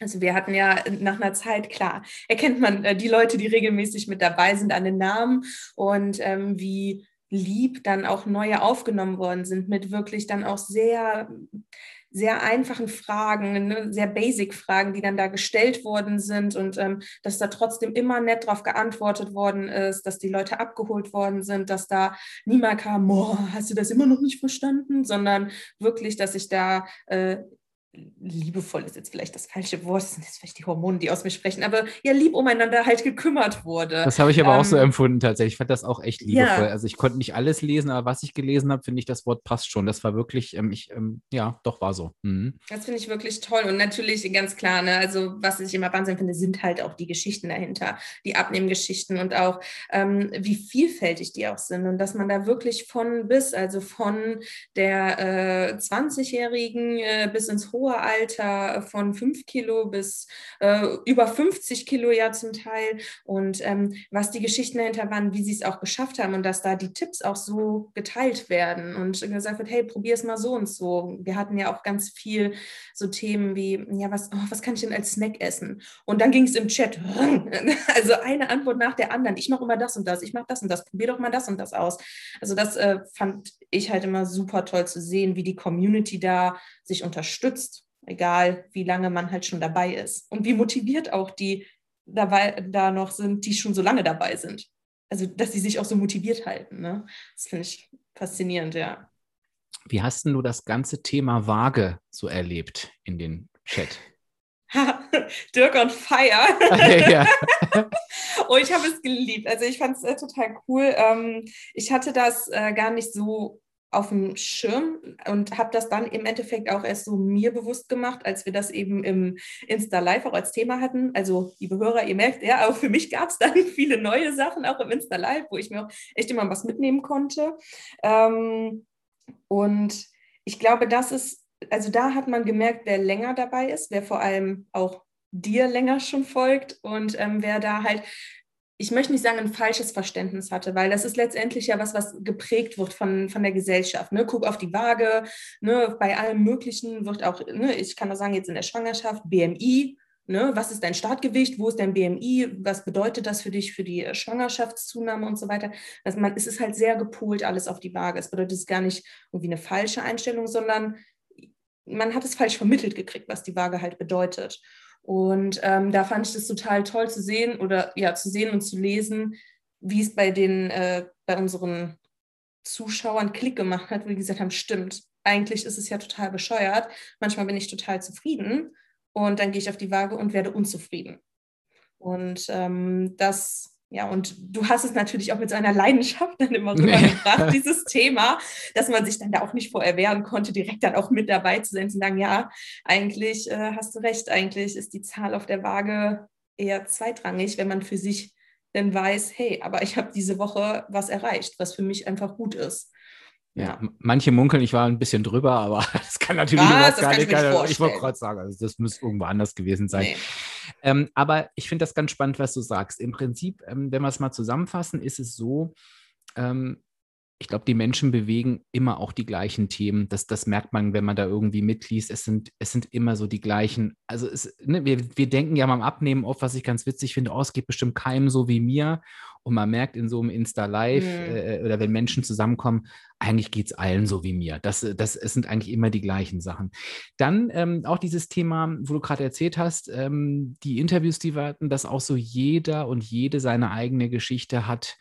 also wir hatten ja nach einer Zeit, klar, erkennt man äh, die Leute, die regelmäßig mit dabei sind, an den Namen und ähm, wie lieb dann auch neue aufgenommen worden sind mit wirklich dann auch sehr sehr einfachen Fragen, ne, sehr basic Fragen, die dann da gestellt worden sind und ähm, dass da trotzdem immer nett drauf geantwortet worden ist, dass die Leute abgeholt worden sind, dass da niemand kam, boah, hast du das immer noch nicht verstanden, sondern wirklich, dass ich da äh, liebevoll ist jetzt vielleicht das falsche Wort, das sind jetzt vielleicht die Hormone, die aus mir sprechen, aber ja, lieb umeinander halt gekümmert wurde.
Das habe ich aber ähm, auch so ähm, empfunden tatsächlich. Ich fand das auch echt liebevoll. Ja. Also ich konnte nicht alles lesen, aber was ich gelesen habe, finde ich, das Wort passt schon. Das war wirklich, ähm, ich, ähm, ja, doch war so. Mhm.
Das finde ich wirklich toll und natürlich ganz klar, ne, also was ich immer Wahnsinn finde, sind halt auch die Geschichten dahinter, die Abnehmgeschichten und auch ähm, wie vielfältig die auch sind und dass man da wirklich von bis, also von der äh, 20-Jährigen äh, bis ins hohe hohe Alter äh, von 5 Kilo bis äh, über 50 Kilo ja zum Teil und ähm, was die Geschichten dahinter waren, wie sie es auch geschafft haben und dass da die Tipps auch so geteilt werden und gesagt wird, hey, probier es mal so und so. Wir hatten ja auch ganz viel so Themen wie, ja, was, oh, was kann ich denn als Snack essen? Und dann ging es im Chat, also eine Antwort nach der anderen. Ich mache immer das und das, ich mache das und das, probier doch mal das und das aus. Also das äh, fand ich halt immer super toll zu sehen, wie die Community da sich unterstützt, egal wie lange man halt schon dabei ist. Und wie motiviert auch die dabei da noch sind, die schon so lange dabei sind. Also, dass sie sich auch so motiviert halten. Ne? Das finde ich faszinierend, ja.
Wie hast du das ganze Thema Waage so erlebt in den Chat?
Dirk on Fire. ja. oh, ich habe es geliebt. Also ich fand es äh, total cool. Ähm, ich hatte das äh, gar nicht so auf dem Schirm und habe das dann im Endeffekt auch erst so mir bewusst gemacht, als wir das eben im Insta Live auch als Thema hatten. Also, liebe Hörer, ihr merkt, ja, auch für mich gab es dann viele neue Sachen auch im Insta Live, wo ich mir auch echt immer was mitnehmen konnte. Ähm, und ich glaube, das ist, also da hat man gemerkt, wer länger dabei ist, wer vor allem auch dir länger schon folgt und ähm, wer da halt ich möchte nicht sagen, ein falsches Verständnis hatte, weil das ist letztendlich ja was, was geprägt wird von, von der Gesellschaft. Ne? Guck auf die Waage, ne? bei allem Möglichen wird auch, ne? ich kann da sagen, jetzt in der Schwangerschaft, BMI, ne? was ist dein Startgewicht, wo ist dein BMI, was bedeutet das für dich, für die Schwangerschaftszunahme und so weiter. Also man, es ist halt sehr gepolt alles auf die Waage. Es bedeutet es gar nicht irgendwie eine falsche Einstellung, sondern man hat es falsch vermittelt gekriegt, was die Waage halt bedeutet. Und ähm, da fand ich das total toll zu sehen oder ja, zu sehen und zu lesen, wie es bei den, äh, bei unseren Zuschauern Klick gemacht hat, wo die gesagt haben, stimmt, eigentlich ist es ja total bescheuert. Manchmal bin ich total zufrieden und dann gehe ich auf die Waage und werde unzufrieden. Und ähm, das ja, und du hast es natürlich auch mit so einer Leidenschaft dann immer rübergebracht, dieses Thema, dass man sich dann da auch nicht vor erwehren konnte, direkt dann auch mit dabei zu sein, zu sagen, ja, eigentlich äh, hast du recht, eigentlich ist die Zahl auf der Waage eher zweitrangig, wenn man für sich dann weiß, hey, aber ich habe diese Woche was erreicht, was für mich einfach gut ist.
Ja. manche munkeln, ich war ein bisschen drüber, aber das kann natürlich was, gar nicht. Kann ich, ich wollte gerade sagen, also das müsste irgendwo anders gewesen sein. Nee. Ähm, aber ich finde das ganz spannend, was du sagst. Im Prinzip, ähm, wenn wir es mal zusammenfassen, ist es so, ähm, ich glaube, die Menschen bewegen immer auch die gleichen Themen. Das, das merkt man, wenn man da irgendwie mitliest. Es sind, es sind immer so die gleichen. Also es, ne, wir, wir denken ja beim Abnehmen oft, was ich ganz witzig finde, oh, es geht bestimmt keinem so wie mir. Und man merkt in so einem Insta-Live mhm. äh, oder wenn Menschen zusammenkommen, eigentlich geht es allen so wie mir. Das, das es sind eigentlich immer die gleichen Sachen. Dann ähm, auch dieses Thema, wo du gerade erzählt hast, ähm, die Interviews, die wir hatten, dass auch so jeder und jede seine eigene Geschichte hat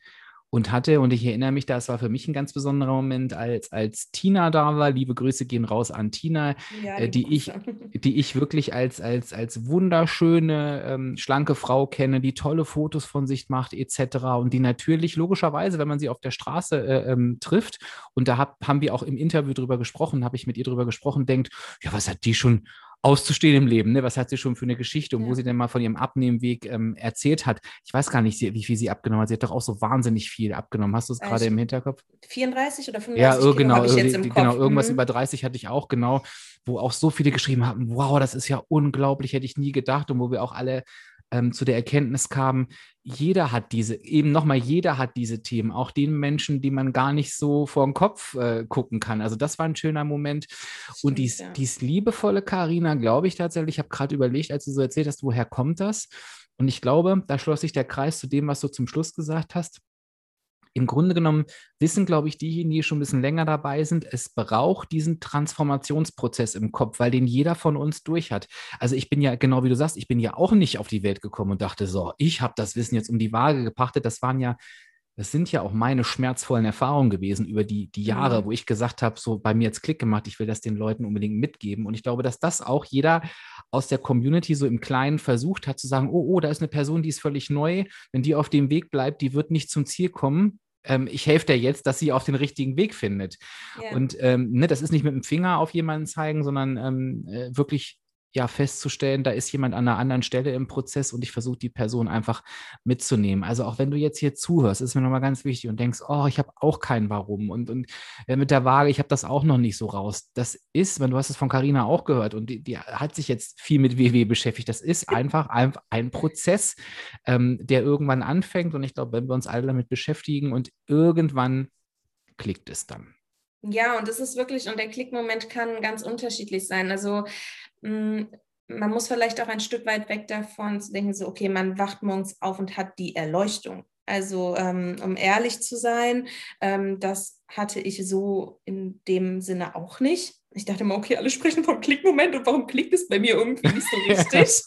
und hatte. Und ich erinnere mich, das war für mich ein ganz besonderer Moment, als, als Tina da war. Liebe Grüße gehen raus an Tina, ja, äh, die, ich, die ich wirklich als, als, als wunderschöne, ähm, schlanke Frau kenne, die tolle Fotos von sich macht, etc. Und die natürlich logischerweise, wenn man sie auf der Straße äh, ähm, trifft, und da hab, haben wir auch im Interview drüber gesprochen, habe ich mit ihr drüber gesprochen, denkt, ja, was hat die schon auszustehen im Leben. Ne? Was hat sie schon für eine Geschichte und ja. wo sie denn mal von ihrem Abnehmweg ähm, erzählt hat? Ich weiß gar nicht, wie viel sie abgenommen hat. Sie hat doch auch so wahnsinnig viel abgenommen. Hast du es gerade im Hinterkopf?
34 oder 35
ja, Kilo genau, ich jetzt im Kopf. Genau, irgendwas mhm. über 30 hatte ich auch, genau, wo auch so viele geschrieben haben, wow, das ist ja unglaublich, hätte ich nie gedacht und wo wir auch alle ähm, zu der Erkenntnis kamen, jeder hat diese, eben nochmal, jeder hat diese Themen, auch den Menschen, die man gar nicht so vor den Kopf äh, gucken kann. Also das war ein schöner Moment. Stimmt, und dies, ja. dies liebevolle Karina, glaube ich tatsächlich, ich habe gerade überlegt, als du so erzählt hast, woher kommt das? Und ich glaube, da schloss sich der Kreis zu dem, was du zum Schluss gesagt hast im Grunde genommen wissen, glaube ich, diejenigen, die schon ein bisschen länger dabei sind, es braucht diesen Transformationsprozess im Kopf, weil den jeder von uns durch hat. Also ich bin ja, genau wie du sagst, ich bin ja auch nicht auf die Welt gekommen und dachte, so, ich habe das Wissen jetzt um die Waage gepachtet. Das waren ja das sind ja auch meine schmerzvollen Erfahrungen gewesen über die, die Jahre, mhm. wo ich gesagt habe, so bei mir jetzt Klick gemacht, ich will das den Leuten unbedingt mitgeben. Und ich glaube, dass das auch jeder aus der Community so im Kleinen versucht hat zu sagen, oh, oh, da ist eine Person, die ist völlig neu. Wenn die auf dem Weg bleibt, die wird nicht zum Ziel kommen. Ähm, ich helfe dir jetzt, dass sie auf den richtigen Weg findet. Yeah. Und ähm, ne, das ist nicht mit dem Finger auf jemanden zeigen, sondern ähm, äh, wirklich ja festzustellen, da ist jemand an einer anderen Stelle im Prozess und ich versuche die Person einfach mitzunehmen. Also auch wenn du jetzt hier zuhörst, ist mir nochmal ganz wichtig und denkst, oh, ich habe auch kein Warum und, und äh, mit der Waage, ich habe das auch noch nicht so raus. Das ist, wenn du hast es von Carina auch gehört und die, die, hat sich jetzt viel mit WW beschäftigt, das ist einfach ein, ein Prozess, ähm, der irgendwann anfängt und ich glaube, wenn wir uns alle damit beschäftigen und irgendwann klickt es dann.
Ja, und das ist wirklich, und der Klickmoment kann ganz unterschiedlich sein. Also hm, man muss vielleicht auch ein Stück weit weg davon zu denken, so, okay, man wacht morgens auf und hat die Erleuchtung. Also, ähm, um ehrlich zu sein, ähm, das hatte ich so in dem Sinne auch nicht. Ich dachte immer, okay, alle sprechen vom Klickmoment und warum klickt es bei mir irgendwie nicht so richtig?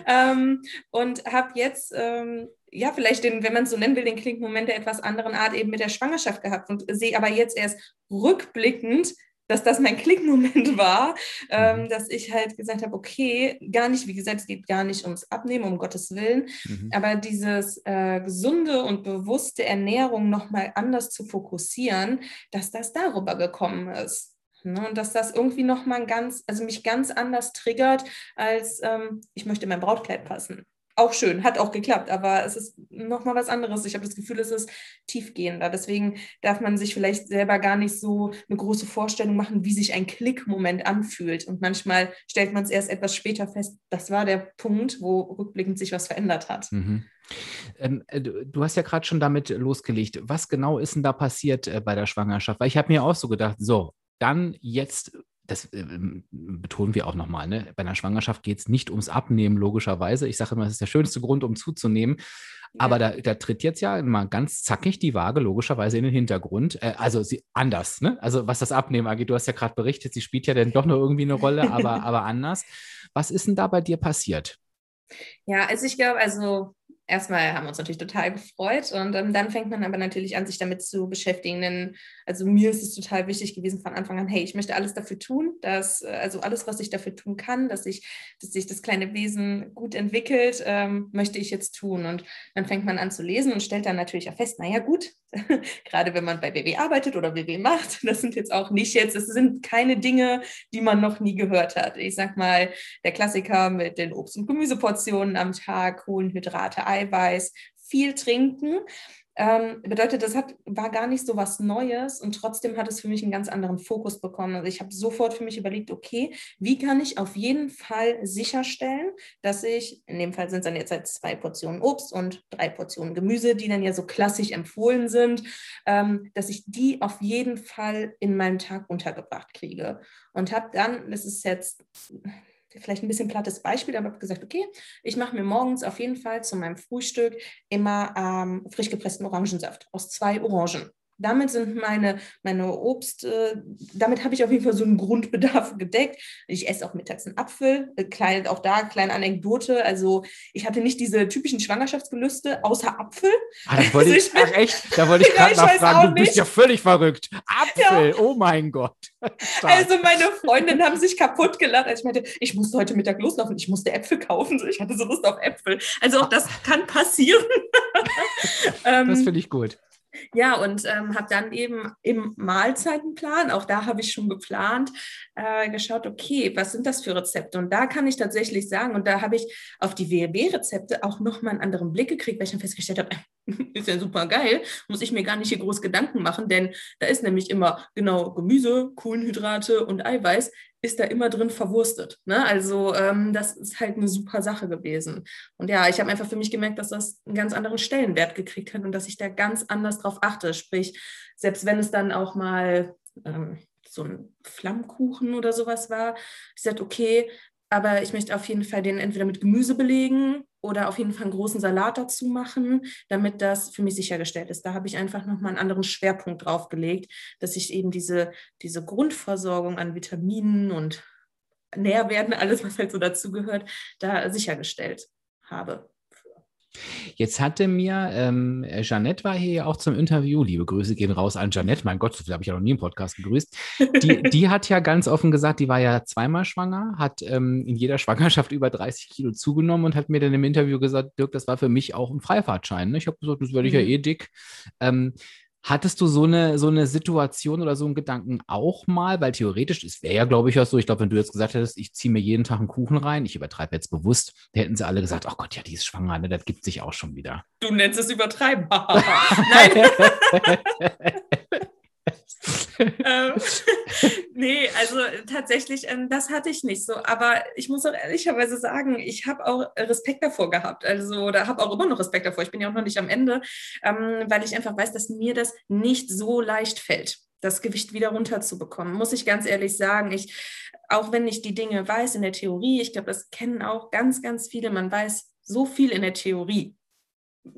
ähm, und habe jetzt, ähm, ja, vielleicht den, wenn man es so nennen will, den Klickmoment der etwas anderen Art eben mit der Schwangerschaft gehabt und sehe aber jetzt erst rückblickend, dass das mein Klickmoment war, ähm, mhm. dass ich halt gesagt habe, okay, gar nicht, wie gesagt, es geht gar nicht ums Abnehmen, um Gottes Willen, mhm. aber dieses äh, gesunde und bewusste Ernährung nochmal anders zu fokussieren, dass das darüber gekommen ist. Ne? Und dass das irgendwie nochmal ganz, also mich ganz anders triggert, als ähm, ich möchte in mein Brautkleid passen. Auch schön, hat auch geklappt, aber es ist nochmal was anderes. Ich habe das Gefühl, es ist tiefgehender. Deswegen darf man sich vielleicht selber gar nicht so eine große Vorstellung machen, wie sich ein Klickmoment anfühlt. Und manchmal stellt man es erst etwas später fest, das war der Punkt, wo rückblickend sich was verändert hat. Mhm.
Ähm, äh, du hast ja gerade schon damit losgelegt. Was genau ist denn da passiert äh, bei der Schwangerschaft? Weil ich habe mir auch so gedacht, so, dann jetzt das äh, betonen wir auch nochmal, ne? bei einer Schwangerschaft geht es nicht ums Abnehmen, logischerweise. Ich sage immer, das ist der schönste Grund, um zuzunehmen. Ja. Aber da, da, tritt jetzt ja mal ganz zackig die Waage logischerweise in den Hintergrund. Äh, also sie anders, ne? Also was das Abnehmen angeht, du hast ja gerade berichtet, sie spielt ja dann doch noch irgendwie eine Rolle, aber, aber anders. Was ist denn da bei dir passiert?
Ja, also ich glaube, also erstmal haben wir uns natürlich total gefreut und ähm, dann fängt man aber natürlich an, sich damit zu beschäftigen. Denn also mir ist es total wichtig gewesen von Anfang an, hey, ich möchte alles dafür tun, dass, äh, also alles, was ich dafür tun kann, dass ich, dass sich das kleine Wesen gut entwickelt, ähm, möchte ich jetzt tun. Und dann fängt man an zu lesen und stellt dann natürlich auch fest, naja gut, gerade wenn man bei WW arbeitet oder WW macht, das sind jetzt auch nicht jetzt, das sind keine Dinge, die man noch nie gehört hat. Ich sag mal, der Klassiker mit den Obst- und Gemüseportionen am Tag, Kohlenhydrate, Eiweiß, viel trinken. Ähm, bedeutet, das hat, war gar nicht so was Neues und trotzdem hat es für mich einen ganz anderen Fokus bekommen. Also ich habe sofort für mich überlegt, okay, wie kann ich auf jeden Fall sicherstellen, dass ich, in dem Fall sind es dann jetzt halt zwei Portionen Obst und drei Portionen Gemüse, die dann ja so klassisch empfohlen sind, ähm, dass ich die auf jeden Fall in meinem Tag untergebracht kriege. Und habe dann, das ist jetzt vielleicht ein bisschen plattes Beispiel, aber habe gesagt, okay, ich mache mir morgens auf jeden Fall zu meinem Frühstück immer ähm, frisch gepressten Orangensaft aus zwei Orangen. Damit sind meine, meine Obst, äh, damit habe ich auf jeden Fall so einen Grundbedarf gedeckt. Ich esse auch mittags einen Apfel, äh, klein, auch da kleine Anekdote. Also ich hatte nicht diese typischen Schwangerschaftsgelüste außer Apfel.
Ah, das wollte also ich, ach echt, da wollte ich gerade nachfragen, du bist ja völlig verrückt. Apfel, ja. oh mein Gott.
also meine Freundinnen haben sich kaputt gelacht, als ich meinte, ich musste heute Mittag loslaufen, ich musste Äpfel kaufen. Ich hatte so Lust auf Äpfel. Also auch das kann passieren.
das ähm, finde ich gut.
Ja, und ähm, habe dann eben im Mahlzeitenplan, auch da habe ich schon geplant, äh, geschaut, okay, was sind das für Rezepte? Und da kann ich tatsächlich sagen, und da habe ich auf die WLB-Rezepte auch nochmal einen anderen Blick gekriegt, weil ich dann festgestellt habe, ist ja super geil, muss ich mir gar nicht hier groß Gedanken machen, denn da ist nämlich immer genau Gemüse, Kohlenhydrate und Eiweiß ist da immer drin verwurstet. Ne? Also ähm, das ist halt eine super Sache gewesen. Und ja, ich habe einfach für mich gemerkt, dass das einen ganz anderen Stellenwert gekriegt hat und dass ich da ganz anders drauf achte. Sprich, selbst wenn es dann auch mal ähm, so ein Flammkuchen oder sowas war, ich sagte, okay, aber ich möchte auf jeden Fall den entweder mit Gemüse belegen oder auf jeden Fall einen großen Salat dazu machen, damit das für mich sichergestellt ist. Da habe ich einfach nochmal einen anderen Schwerpunkt drauf gelegt, dass ich eben diese, diese Grundversorgung an Vitaminen und Nährwerten, alles, was halt so dazugehört, da sichergestellt habe.
Jetzt hatte mir, ähm, Jeannette war hier auch zum Interview. Liebe Grüße gehen raus an Jeannette. Mein Gott, so viel habe ich ja noch nie im Podcast gegrüßt. Die, die hat ja ganz offen gesagt, die war ja zweimal schwanger, hat ähm, in jeder Schwangerschaft über 30 Kilo zugenommen und hat mir dann im Interview gesagt, Dirk, das war für mich auch ein Freifahrtschein. Ne? Ich habe gesagt, das werde ich mhm. ja eh dick. Ähm, Hattest du so eine, so eine Situation oder so einen Gedanken auch mal? Weil theoretisch, es wäre ja, glaube ich, auch so, ich glaube, wenn du jetzt gesagt hättest, ich ziehe mir jeden Tag einen Kuchen rein, ich übertreibe jetzt bewusst, hätten sie alle gesagt, ach oh Gott, ja, die ist schwanger, ne, das gibt sich auch schon wieder.
Du nennst es übertreiben. Nein. ähm, nee, also tatsächlich, ähm, das hatte ich nicht so. Aber ich muss auch ehrlicherweise sagen, ich habe auch Respekt davor gehabt. Also, da habe auch immer noch Respekt davor. Ich bin ja auch noch nicht am Ende, ähm, weil ich einfach weiß, dass mir das nicht so leicht fällt das Gewicht wieder runterzubekommen, muss ich ganz ehrlich sagen. Ich, auch wenn ich die Dinge weiß in der Theorie, ich glaube, das kennen auch ganz, ganz viele, man weiß so viel in der Theorie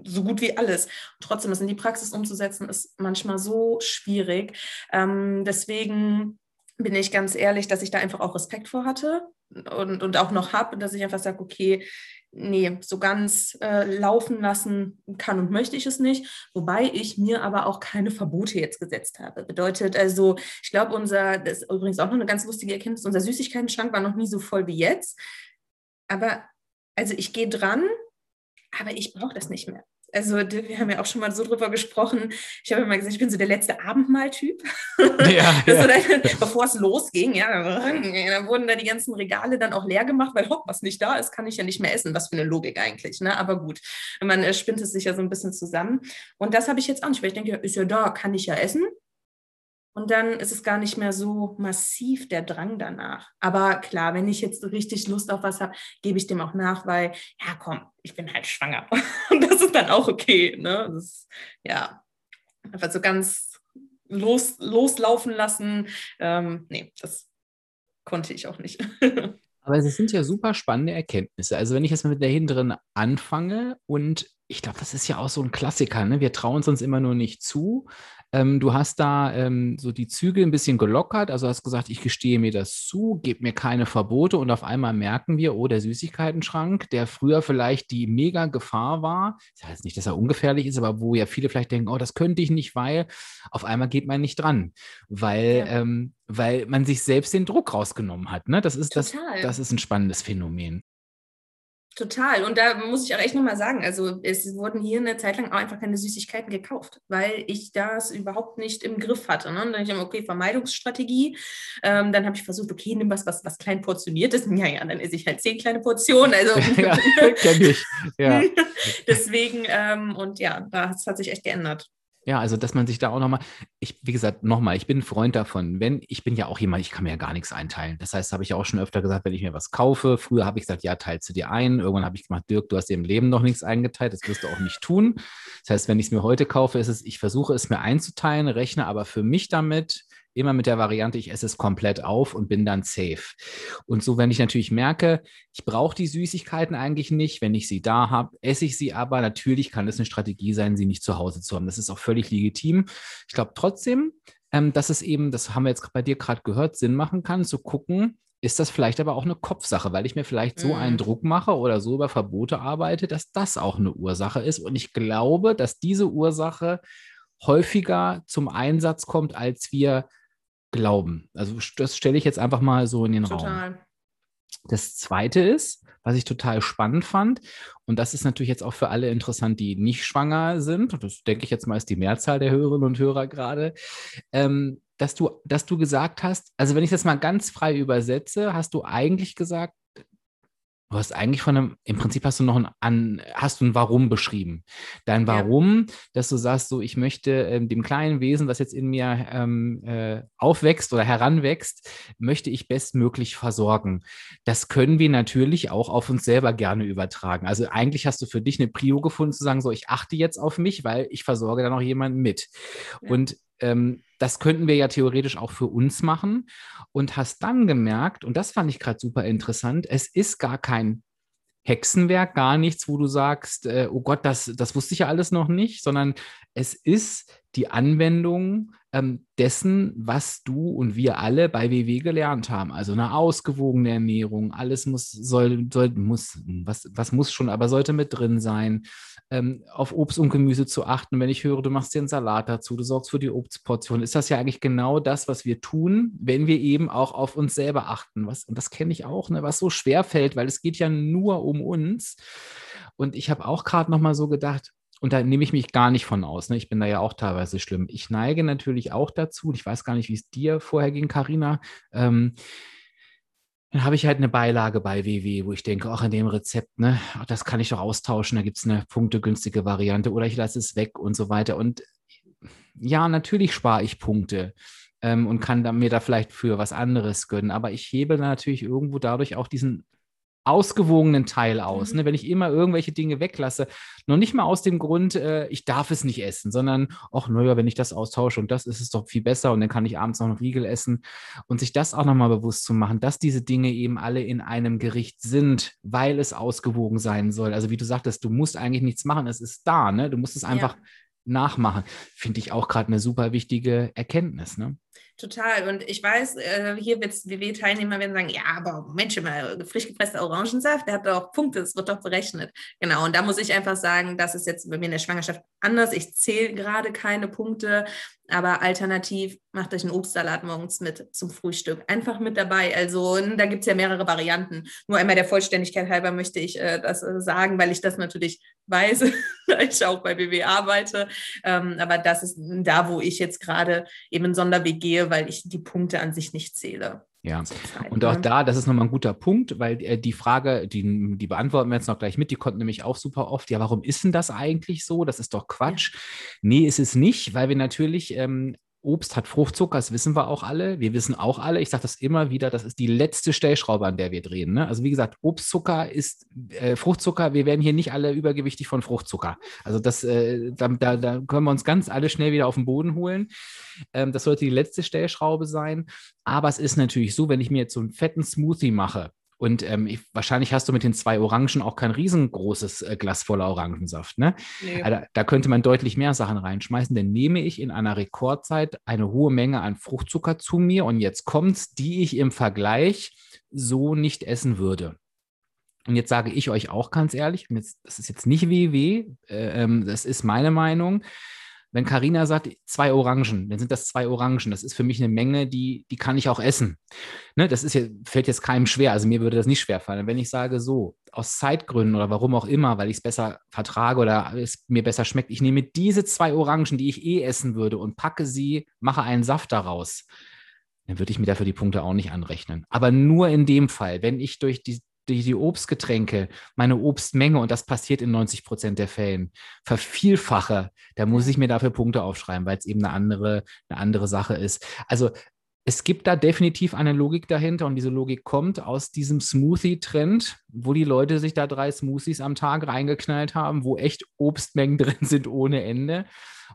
so gut wie alles. Trotzdem, das in die Praxis umzusetzen, ist manchmal so schwierig. Ähm, deswegen bin ich ganz ehrlich, dass ich da einfach auch Respekt vor hatte und, und auch noch habe, dass ich einfach sage, okay, nee, so ganz äh, laufen lassen kann und möchte ich es nicht, wobei ich mir aber auch keine Verbote jetzt gesetzt habe. Bedeutet also, ich glaube, unser, das ist übrigens auch noch eine ganz lustige Erkenntnis, unser Süßigkeiten-Schrank war noch nie so voll wie jetzt. Aber also ich gehe dran, aber ich brauche das nicht mehr. Also wir haben ja auch schon mal so drüber gesprochen. Ich habe immer gesagt, ich bin so der letzte Abendmahltyp. Ja, ja. Bevor es losging, ja, dann wurden da die ganzen Regale dann auch leer gemacht, weil hopp, was nicht da ist, kann ich ja nicht mehr essen. Was für eine Logik eigentlich. Ne? Aber gut, man äh, spinnt es sich ja so ein bisschen zusammen. Und das habe ich jetzt auch nicht, weil ich denke, ist ja da, kann ich ja essen. Und dann ist es gar nicht mehr so massiv der Drang danach. Aber klar, wenn ich jetzt richtig Lust auf was habe, gebe ich dem auch nach, weil, ja, komm, ich bin halt schwanger. Und das ist dann auch okay. Ne? Das ja, einfach so ganz los, loslaufen lassen. Ähm, nee, das konnte ich auch nicht.
Aber es sind ja super spannende Erkenntnisse. Also wenn ich jetzt mal mit der hinteren anfange und ich glaube, das ist ja auch so ein Klassiker. Ne? Wir trauen es uns immer nur nicht zu. Ähm, du hast da ähm, so die Zügel ein bisschen gelockert, also hast gesagt, ich gestehe mir das zu, gebe mir keine Verbote und auf einmal merken wir, oh, der Süßigkeitenschrank, der früher vielleicht die mega Gefahr war, das heißt nicht, dass er ungefährlich ist, aber wo ja viele vielleicht denken, oh, das könnte ich nicht, weil auf einmal geht man nicht dran, weil, ja. ähm, weil man sich selbst den Druck rausgenommen hat. Ne? Das, ist, das, das ist ein spannendes Phänomen.
Total. Und da muss ich auch echt nochmal sagen, also es wurden hier eine Zeit lang auch einfach keine Süßigkeiten gekauft, weil ich das überhaupt nicht im Griff hatte. Ne? Und dann habe ich immer, okay, Vermeidungsstrategie. Ähm, dann habe ich versucht, okay, nimm was, was, was klein portioniert ist. Ja, ja, dann esse ich halt zehn kleine Portionen. Also ja, kenn ich. Ja. Deswegen, ähm, und ja, das hat sich echt geändert.
Ja, also dass man sich da auch nochmal, ich, wie gesagt, nochmal, ich bin ein Freund davon, wenn, ich bin ja auch jemand, ich kann mir ja gar nichts einteilen. Das heißt, habe ich auch schon öfter gesagt, wenn ich mir was kaufe, früher habe ich gesagt, ja, teilst du dir ein. Irgendwann habe ich gemacht, Dirk, du hast dir im Leben noch nichts eingeteilt, das wirst du auch nicht tun. Das heißt, wenn ich es mir heute kaufe, ist es, ich versuche es mir einzuteilen, rechne aber für mich damit, immer mit der Variante, ich esse es komplett auf und bin dann safe. Und so, wenn ich natürlich merke, ich brauche die Süßigkeiten eigentlich nicht, wenn ich sie da habe, esse ich sie aber. Natürlich kann es eine Strategie sein, sie nicht zu Hause zu haben. Das ist auch völlig legitim. Ich glaube trotzdem, ähm, dass es eben, das haben wir jetzt bei dir gerade gehört, Sinn machen kann, zu gucken, ist das vielleicht aber auch eine Kopfsache, weil ich mir vielleicht so einen mhm. Druck mache oder so über Verbote arbeite, dass das auch eine Ursache ist. Und ich glaube, dass diese Ursache häufiger zum Einsatz kommt, als wir glauben. Also das stelle ich jetzt einfach mal so in den total. Raum. Das Zweite ist, was ich total spannend fand, und das ist natürlich jetzt auch für alle interessant, die nicht schwanger sind, und das denke ich jetzt mal ist die Mehrzahl der Hörerinnen und Hörer gerade, ähm, dass, du, dass du gesagt hast, also wenn ich das mal ganz frei übersetze, hast du eigentlich gesagt, Du hast eigentlich von einem, im Prinzip hast du noch ein, an, hast du ein Warum beschrieben. Dein Warum, ja. dass du sagst, so, ich möchte ähm, dem kleinen Wesen, was jetzt in mir ähm, äh, aufwächst oder heranwächst, möchte ich bestmöglich versorgen. Das können wir natürlich auch auf uns selber gerne übertragen. Also eigentlich hast du für dich eine Prio gefunden, zu sagen, so, ich achte jetzt auf mich, weil ich versorge da noch jemanden mit. Ja. Und ähm, das könnten wir ja theoretisch auch für uns machen. Und hast dann gemerkt, und das fand ich gerade super interessant, es ist gar kein Hexenwerk, gar nichts, wo du sagst, äh, oh Gott, das, das wusste ich ja alles noch nicht, sondern es ist die Anwendung ähm, dessen, was du und wir alle bei WW gelernt haben. Also eine ausgewogene Ernährung, alles muss, soll, soll, muss, was, was muss schon, aber sollte mit drin sein ähm, auf Obst und Gemüse zu achten. Wenn ich höre, du machst dir einen Salat dazu, du sorgst für die Obstportion, ist das ja eigentlich genau das, was wir tun, wenn wir eben auch auf uns selber achten. Was, und das kenne ich auch, ne, was so schwer fällt, weil es geht ja nur um uns. Und ich habe auch gerade noch mal so gedacht, und da nehme ich mich gar nicht von aus. Ne? Ich bin da ja auch teilweise schlimm. Ich neige natürlich auch dazu, ich weiß gar nicht, wie es dir vorher ging, Karina. Ähm, dann habe ich halt eine Beilage bei WW, wo ich denke, auch in dem Rezept, ne, ach, das kann ich doch austauschen, da gibt es eine punktegünstige Variante oder ich lasse es weg und so weiter. Und ja, natürlich spare ich Punkte ähm, und kann da, mir da vielleicht für was anderes gönnen, aber ich hebe natürlich irgendwo dadurch auch diesen ausgewogenen Teil aus. Mhm. Ne? Wenn ich immer irgendwelche Dinge weglasse, noch nicht mal aus dem Grund, äh, ich darf es nicht essen, sondern, ach, naja, wenn ich das austausche und das ist es doch viel besser und dann kann ich abends noch einen Riegel essen und sich das auch nochmal bewusst zu machen, dass diese Dinge eben alle in einem Gericht sind, weil es ausgewogen sein soll. Also wie du sagtest, du musst eigentlich nichts machen, es ist da, ne? Du musst es einfach ja. nachmachen. Finde ich auch gerade eine super wichtige Erkenntnis, ne?
Total. Und ich weiß, äh, hier wird WW-Teilnehmer werden sagen, ja, aber Mensch, mal frisch gepresster Orangensaft, der hat doch Punkte, das wird doch berechnet. Genau. Und da muss ich einfach sagen, das ist jetzt bei mir in der Schwangerschaft anders. Ich zähle gerade keine Punkte. Aber alternativ macht euch einen Obstsalat morgens mit zum Frühstück. Einfach mit dabei. Also da gibt es ja mehrere Varianten. Nur einmal der Vollständigkeit halber möchte ich äh, das äh, sagen, weil ich das natürlich weiß, da ich auch bei BW arbeite. Ähm, aber das ist da, wo ich jetzt gerade eben einen Sonderweg gehe, weil ich die Punkte an sich nicht zähle.
Ja, und auch da, das ist nochmal ein guter Punkt, weil äh, die Frage, die, die beantworten wir jetzt noch gleich mit, die konnten nämlich auch super oft, ja, warum ist denn das eigentlich so? Das ist doch Quatsch. Ja. Nee, ist es nicht, weil wir natürlich ähm, Obst hat Fruchtzucker, das wissen wir auch alle. Wir wissen auch alle, ich sage das immer wieder, das ist die letzte Stellschraube, an der wir drehen. Ne? Also wie gesagt, Obstzucker ist äh, Fruchtzucker. Wir werden hier nicht alle übergewichtig von Fruchtzucker. Also das, äh, da, da, können wir uns ganz alle schnell wieder auf den Boden holen. Ähm, das sollte die letzte Stellschraube sein. Aber es ist natürlich so, wenn ich mir jetzt so einen fetten Smoothie mache, und ähm, ich, wahrscheinlich hast du mit den zwei Orangen auch kein riesengroßes äh, Glas voller Orangensaft. Ne? Nee. Also, da könnte man deutlich mehr Sachen reinschmeißen. Denn nehme ich in einer Rekordzeit eine hohe Menge an Fruchtzucker zu mir und jetzt kommt's, die ich im Vergleich so nicht essen würde. Und jetzt sage ich euch auch ganz ehrlich, jetzt, das ist jetzt nicht WW, äh, ähm, das ist meine Meinung. Wenn Karina sagt, zwei Orangen, dann sind das zwei Orangen. Das ist für mich eine Menge, die, die kann ich auch essen. Ne, das ist ja, fällt jetzt keinem schwer. Also mir würde das nicht schwer fallen. Wenn ich sage, so, aus Zeitgründen oder warum auch immer, weil ich es besser vertrage oder es mir besser schmeckt, ich nehme diese zwei Orangen, die ich eh essen würde und packe sie, mache einen Saft daraus dann würde ich mir dafür die Punkte auch nicht anrechnen. Aber nur in dem Fall, wenn ich durch die, die, die Obstgetränke, meine Obstmenge, und das passiert in 90 Prozent der Fällen, vervielfache, da muss ich mir dafür Punkte aufschreiben, weil es eben eine andere, eine andere Sache ist. Also es gibt da definitiv eine Logik dahinter und diese Logik kommt aus diesem Smoothie-Trend, wo die Leute sich da drei Smoothies am Tag reingeknallt haben, wo echt Obstmengen drin sind ohne Ende.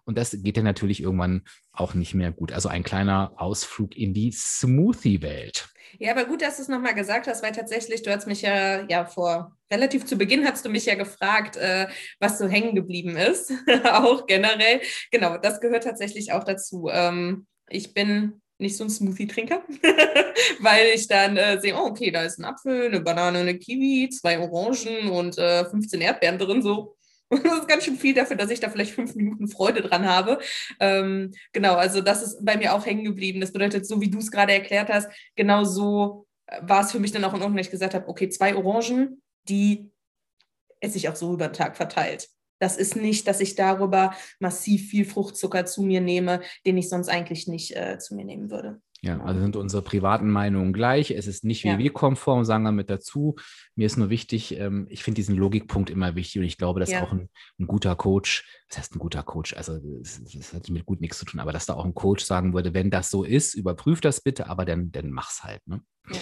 Und das geht dann natürlich irgendwann auch nicht mehr gut. Also ein kleiner Ausflug in die Smoothie-Welt.
Ja, aber gut, dass du es nochmal gesagt hast, weil tatsächlich, du hast mich ja, ja vor relativ zu Beginn hast du mich ja gefragt, äh, was so hängen geblieben ist. auch generell. Genau, das gehört tatsächlich auch dazu. Ähm, ich bin nicht so ein Smoothie-Trinker, weil ich dann äh, sehe, oh, okay, da ist ein Apfel, eine Banane, eine Kiwi, zwei Orangen und äh, 15 Erdbeeren drin, so das ist ganz schön viel dafür, dass ich da vielleicht fünf Minuten Freude dran habe. Ähm, genau, also das ist bei mir auch hängen geblieben. Das bedeutet, so wie du es gerade erklärt hast, genau so äh, war es für mich dann auch in Ordnung, dass ich gesagt habe, okay, zwei Orangen, die esse ich auch so über den Tag verteilt. Das ist nicht, dass ich darüber massiv viel Fruchtzucker zu mir nehme, den ich sonst eigentlich nicht äh, zu mir nehmen würde.
Ja, also sind unsere privaten Meinungen gleich. Es ist nicht WW-konform, sagen wir mit dazu. Mir ist nur wichtig, ähm, ich finde diesen Logikpunkt immer wichtig und ich glaube, dass ja. auch ein, ein, guter Coach, was heißt ein guter Coach? Also, das, hat mit gut nichts zu tun, aber dass da auch ein Coach sagen würde, wenn das so ist, überprüf das bitte, aber dann, dann mach's halt. Ne? Ja.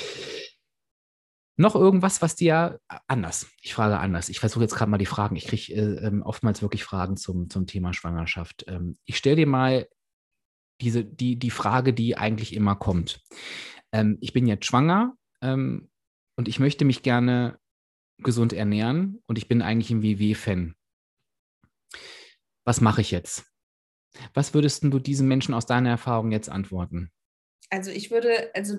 Noch irgendwas, was dir anders? Ich frage anders. Ich versuche jetzt gerade mal die Fragen. Ich kriege äh, ähm, oftmals wirklich Fragen zum, zum Thema Schwangerschaft. Ähm, ich stelle dir mal diese, die, die Frage, die eigentlich immer kommt. Ähm, ich bin jetzt schwanger ähm, und ich möchte mich gerne gesund ernähren und ich bin eigentlich ein WW-Fan. Was mache ich jetzt? Was würdest du diesen Menschen aus deiner Erfahrung jetzt antworten?
Also ich würde, also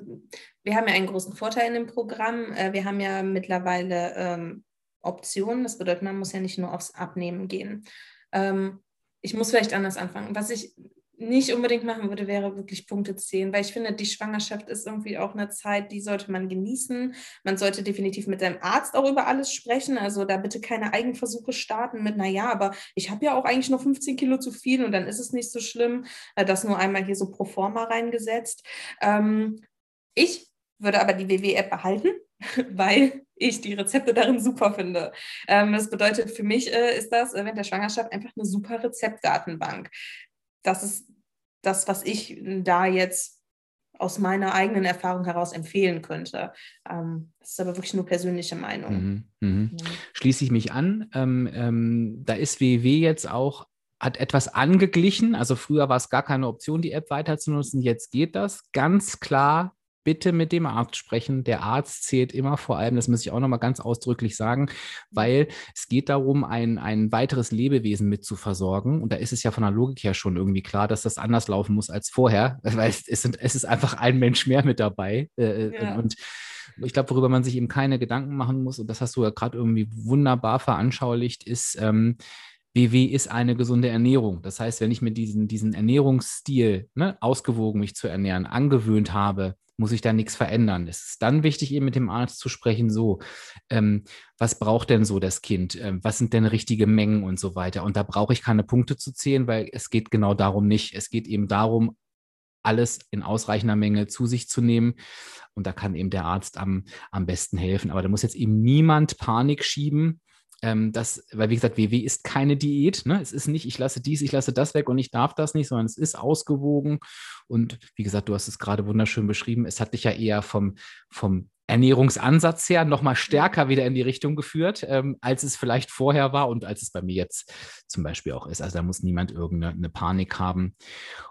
wir haben ja einen großen Vorteil in dem Programm. Äh, wir haben ja mittlerweile ähm, Optionen. Das bedeutet, man muss ja nicht nur aufs Abnehmen gehen. Ähm, ich muss vielleicht anders anfangen. Was ich nicht unbedingt machen würde, wäre wirklich Punkte 10, weil ich finde, die Schwangerschaft ist irgendwie auch eine Zeit, die sollte man genießen. Man sollte definitiv mit seinem Arzt auch über alles sprechen. Also da bitte keine Eigenversuche starten mit, naja, aber ich habe ja auch eigentlich noch 15 Kilo zu viel und dann ist es nicht so schlimm. Äh, das nur einmal hier so pro forma reingesetzt. Ähm, ich würde aber die WW-App behalten, weil ich die Rezepte darin super finde. Ähm, das bedeutet, für mich äh, ist das während der Schwangerschaft einfach eine super Rezeptdatenbank das ist das, was ich da jetzt aus meiner eigenen Erfahrung heraus empfehlen könnte. Ähm, das ist aber wirklich nur persönliche Meinung. Mhm,
mh. ja. Schließe ich mich an. Ähm, ähm, da ist WW jetzt auch hat etwas angeglichen. Also früher war es gar keine Option, die App weiter zu nutzen. Jetzt geht das ganz klar bitte mit dem Arzt sprechen. Der Arzt zählt immer vor allem, das muss ich auch nochmal ganz ausdrücklich sagen, weil es geht darum, ein, ein weiteres Lebewesen mit zu versorgen. Und da ist es ja von der Logik her schon irgendwie klar, dass das anders laufen muss als vorher, weil es, es, sind, es ist einfach ein Mensch mehr mit dabei. Äh, äh, ja. Und ich glaube, worüber man sich eben keine Gedanken machen muss, und das hast du ja gerade irgendwie wunderbar veranschaulicht, ist, ähm, BW ist eine gesunde Ernährung. Das heißt, wenn ich mir diesen, diesen Ernährungsstil, ne, ausgewogen mich zu ernähren, angewöhnt habe, muss ich da nichts verändern. Es ist dann wichtig, eben mit dem Arzt zu sprechen, so, ähm, was braucht denn so das Kind? Ähm, was sind denn richtige Mengen und so weiter? Und da brauche ich keine Punkte zu zählen, weil es geht genau darum nicht. Es geht eben darum, alles in ausreichender Menge zu sich zu nehmen. Und da kann eben der Arzt am, am besten helfen. Aber da muss jetzt eben niemand Panik schieben, ähm, das, weil wie gesagt, WW ist keine Diät. Ne? Es ist nicht, ich lasse dies, ich lasse das weg und ich darf das nicht, sondern es ist ausgewogen. Und wie gesagt, du hast es gerade wunderschön beschrieben. Es hat dich ja eher vom, vom Ernährungsansatz her nochmal stärker wieder in die Richtung geführt, ähm, als es vielleicht vorher war und als es bei mir jetzt zum Beispiel auch ist. Also da muss niemand irgendeine Panik haben.